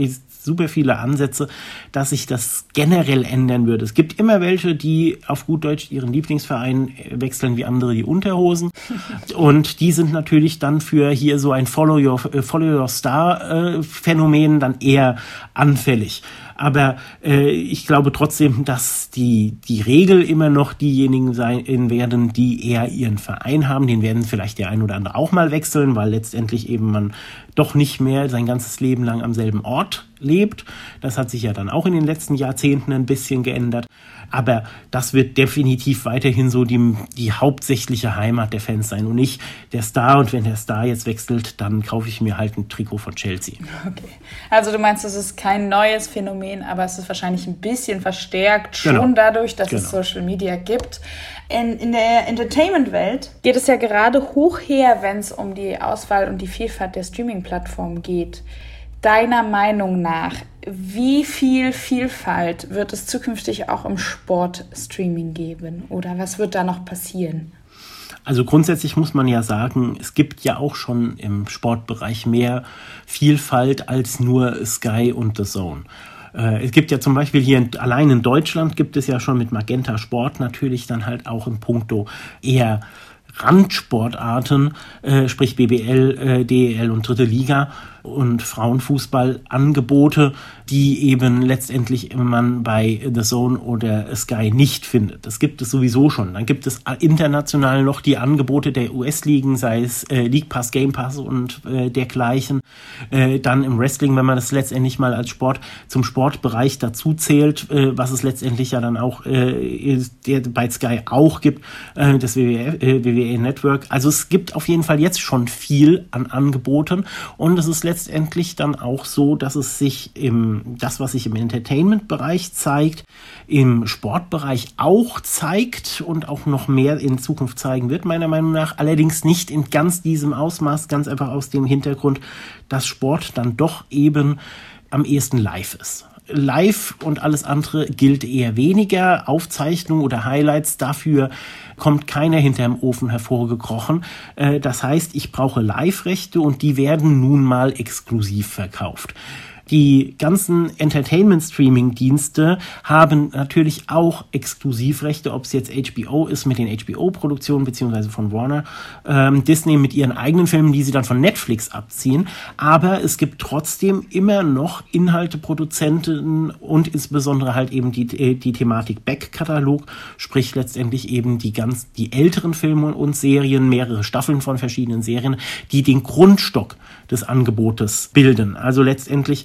super viele Ansätze, dass sich das generell ändern würde. Es gibt immer welche, die auf gut Deutsch ihren Lieblingsverein wechseln wie andere die Unterhosen. Und die sind natürlich dann für hier so ein Follow Your, Follow Your Star äh, Phänomen dann eher anfällig. Aber äh, ich glaube trotzdem, dass die, die Regel immer noch diejenigen sein werden, die eher ihren Verein haben. Den werden vielleicht der ein oder andere auch mal wechseln, weil letztendlich eben man doch nicht mehr sein ganzes Leben lang am selben Ort lebt. Das hat sich ja dann auch in den letzten Jahrzehnten ein bisschen geändert. Aber das wird definitiv weiterhin so die, die hauptsächliche Heimat der Fans sein und nicht der Star. Und wenn der Star jetzt wechselt, dann kaufe ich mir halt ein Trikot von Chelsea. Okay. Also du meinst, das ist kein neues Phänomen, aber es ist wahrscheinlich ein bisschen verstärkt schon genau. dadurch, dass genau. es Social Media gibt. In, in der Entertainment-Welt geht es ja gerade hoch her, wenn es um die Auswahl und die Vielfalt der Streaming-Plattformen geht deiner Meinung nach, wie viel Vielfalt wird es zukünftig auch im Sportstreaming geben oder was wird da noch passieren? Also grundsätzlich muss man ja sagen, es gibt ja auch schon im Sportbereich mehr Vielfalt als nur Sky und The Zone. Äh, es gibt ja zum Beispiel hier in, allein in Deutschland gibt es ja schon mit Magenta Sport natürlich dann halt auch im Punkto eher Randsportarten, äh, sprich BBL, äh, DEL und dritte Liga und Frauenfußballangebote, die eben letztendlich man bei The Zone oder Sky nicht findet. Das gibt es sowieso schon. Dann gibt es international noch die Angebote der US-Ligen, sei es äh, League Pass, Game Pass und äh, dergleichen. Äh, dann im Wrestling, wenn man das letztendlich mal als Sport zum Sportbereich dazu zählt, äh, was es letztendlich ja dann auch äh, bei Sky auch gibt, äh, das WWE, WWE Network. Also es gibt auf jeden Fall jetzt schon viel an Angeboten und es ist letztendlich dann auch so, dass es sich im, das, was sich im Entertainment-Bereich zeigt, im Sportbereich auch zeigt und auch noch mehr in Zukunft zeigen wird, meiner Meinung nach. Allerdings nicht in ganz diesem Ausmaß, ganz einfach aus dem Hintergrund, dass Sport dann doch eben am ehesten live ist. Live und alles andere gilt eher weniger. Aufzeichnungen oder Highlights dafür kommt keiner hinterm Ofen hervorgekrochen. Äh, das heißt, ich brauche Live-Rechte und die werden nun mal exklusiv verkauft. Die ganzen Entertainment-Streaming-Dienste haben natürlich auch Exklusivrechte, ob es jetzt HBO ist mit den HBO-Produktionen beziehungsweise von Warner, ähm, Disney mit ihren eigenen Filmen, die sie dann von Netflix abziehen. Aber es gibt trotzdem immer noch Inhalteproduzenten und insbesondere halt eben die, äh, die Thematik Back-Katalog, sprich letztendlich eben die ganz, die älteren Filme und Serien, mehrere Staffeln von verschiedenen Serien, die den Grundstock des Angebotes bilden. Also letztendlich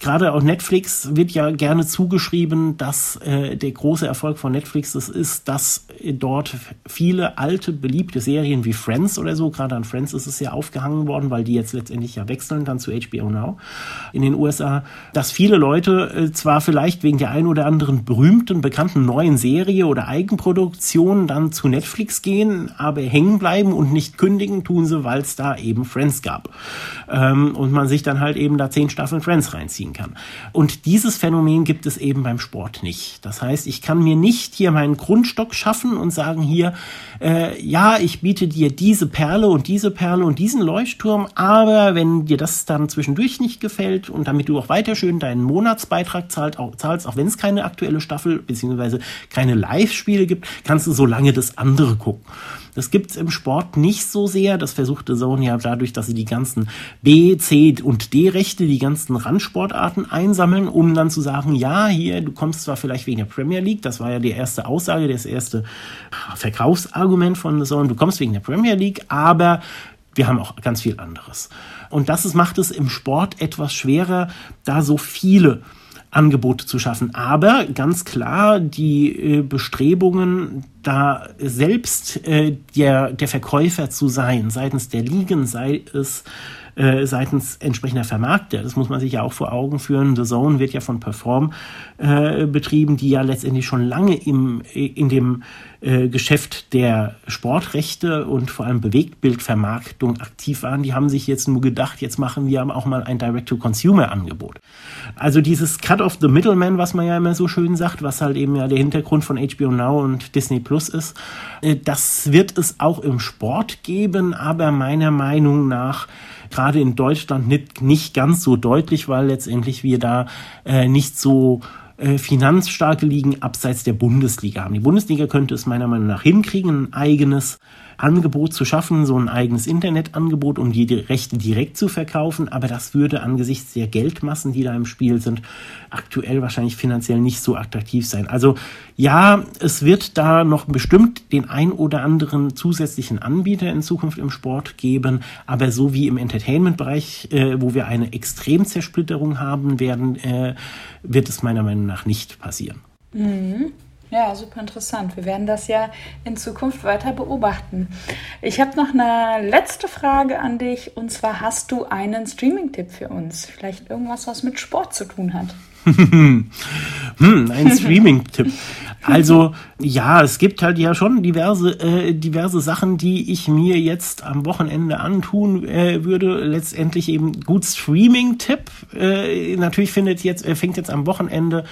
Gerade auch Netflix wird ja gerne zugeschrieben, dass äh, der große Erfolg von Netflix das ist, dass dort viele alte, beliebte Serien wie Friends oder so, gerade an Friends ist es ja aufgehangen worden, weil die jetzt letztendlich ja wechseln dann zu HBO Now in den USA, dass viele Leute äh, zwar vielleicht wegen der ein oder anderen berühmten, bekannten neuen Serie oder Eigenproduktion dann zu Netflix gehen, aber hängen bleiben und nicht kündigen, tun sie, weil es da eben Friends gab. Ähm, und man sich dann halt eben da zehn Staffeln Friends reinziehen kann. Und dieses Phänomen gibt es eben beim Sport nicht. Das heißt, ich kann mir nicht hier meinen Grundstock schaffen und sagen hier, äh, ja, ich biete dir diese Perle und diese Perle und diesen Leuchtturm, aber wenn dir das dann zwischendurch nicht gefällt und damit du auch weiter schön deinen Monatsbeitrag zahlst, auch, zahlst, auch wenn es keine aktuelle Staffel bzw. keine Live-Spiele gibt, kannst du so lange das andere gucken. Das gibt's im Sport nicht so sehr. Das versuchte Zone ja dadurch, dass sie die ganzen B, C und D-Rechte, die ganzen Randsportarten einsammeln, um dann zu sagen, ja, hier, du kommst zwar vielleicht wegen der Premier League, das war ja die erste Aussage, das erste Verkaufsargument von Zone, du kommst wegen der Premier League, aber wir haben auch ganz viel anderes. Und das ist, macht es im Sport etwas schwerer, da so viele Angebote zu schaffen. Aber ganz klar, die äh, Bestrebungen, da selbst äh, der, der Verkäufer zu sein, seitens der Ligen, sei es äh, seitens entsprechender Vermarkter. Das muss man sich ja auch vor Augen führen. The Zone wird ja von Perform äh, betrieben, die ja letztendlich schon lange im, in dem äh, Geschäft der Sportrechte und vor allem Bewegtbildvermarktung aktiv waren. Die haben sich jetzt nur gedacht, jetzt machen wir auch mal ein Direct-to-Consumer-Angebot. Also dieses Cut of the Middleman, was man ja immer so schön sagt, was halt eben ja der Hintergrund von HBO Now und Disney Plus ist, äh, das wird es auch im Sport geben, aber meiner Meinung nach gerade in Deutschland nicht, nicht ganz so deutlich, weil letztendlich wir da äh, nicht so äh, finanzstarke Ligen abseits der Bundesliga haben. Die Bundesliga könnte es meiner Meinung nach hinkriegen, ein eigenes Angebot zu schaffen, so ein eigenes Internetangebot, um die Rechte direkt zu verkaufen. Aber das würde angesichts der Geldmassen, die da im Spiel sind, aktuell wahrscheinlich finanziell nicht so attraktiv sein. Also ja, es wird da noch bestimmt den ein oder anderen zusätzlichen Anbieter in Zukunft im Sport geben. Aber so wie im Entertainment-Bereich, äh, wo wir eine Extremzersplitterung haben werden, äh, wird es meiner Meinung nach nicht passieren. Mhm. Ja, super interessant. Wir werden das ja in Zukunft weiter beobachten. Ich habe noch eine letzte Frage an dich und zwar hast du einen Streaming-Tipp für uns? Vielleicht irgendwas, was mit Sport zu tun hat? hm, ein Streaming-Tipp. Also ja, es gibt halt ja schon diverse äh, diverse Sachen, die ich mir jetzt am Wochenende antun äh, würde. Letztendlich eben gut Streaming-Tipp. Äh, natürlich findet jetzt äh, fängt jetzt am Wochenende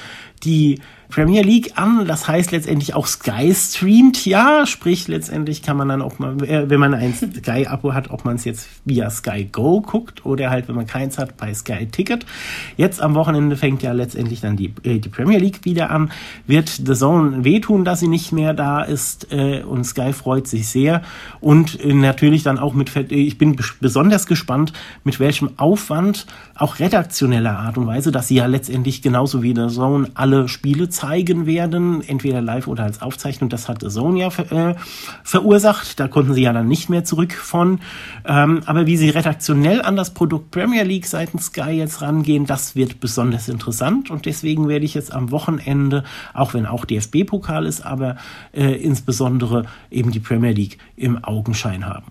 die Premier League an. Das heißt letztendlich auch Sky streamt, ja. Sprich, letztendlich kann man dann auch mal, äh, wenn man ein Sky-Abo hat, ob man es jetzt via Sky Go guckt oder halt, wenn man keins hat, bei Sky Ticket. Jetzt am Wochenende fängt ja letztendlich dann die, äh, die Premier League wieder an. Wird The Zone wehtun, dass sie nicht mehr da ist äh, und Sky freut sich sehr. Und äh, natürlich dann auch mit, ich bin besonders gespannt, mit welchem Aufwand, auch redaktioneller Art und Weise, dass sie ja letztendlich genauso wie The Zone alle Spiele zeigen werden, entweder live oder als Aufzeichnung. Das hat Sonia äh, verursacht. Da konnten sie ja dann nicht mehr zurück von. Ähm, aber wie sie redaktionell an das Produkt Premier League seitens Sky jetzt rangehen, das wird besonders interessant. Und deswegen werde ich jetzt am Wochenende, auch wenn auch DFB-Pokal ist, aber äh, insbesondere eben die Premier League im Augenschein haben.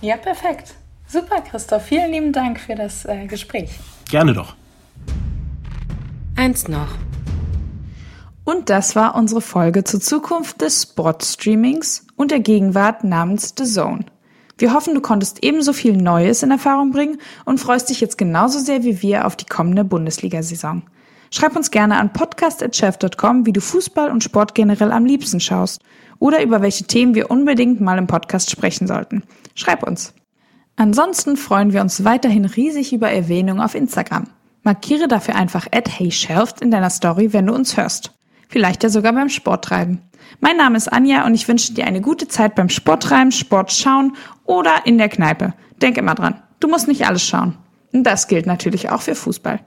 Ja, perfekt. Super, Christoph. Vielen lieben Dank für das äh, Gespräch. Gerne doch. Eins noch. Und das war unsere Folge zur Zukunft des Spot-Streamings und der Gegenwart namens The Zone. Wir hoffen, du konntest ebenso viel Neues in Erfahrung bringen und freust dich jetzt genauso sehr wie wir auf die kommende Bundesliga-Saison. Schreib uns gerne an podcast.chef.com, wie du Fußball und Sport generell am liebsten schaust oder über welche Themen wir unbedingt mal im Podcast sprechen sollten. Schreib uns. Ansonsten freuen wir uns weiterhin riesig über Erwähnung auf Instagram. Markiere dafür einfach at HeyShelft in deiner Story, wenn du uns hörst vielleicht ja sogar beim Sporttreiben. Mein Name ist Anja und ich wünsche dir eine gute Zeit beim Sporttreiben, Sport schauen oder in der Kneipe. Denk immer dran, du musst nicht alles schauen. Und das gilt natürlich auch für Fußball.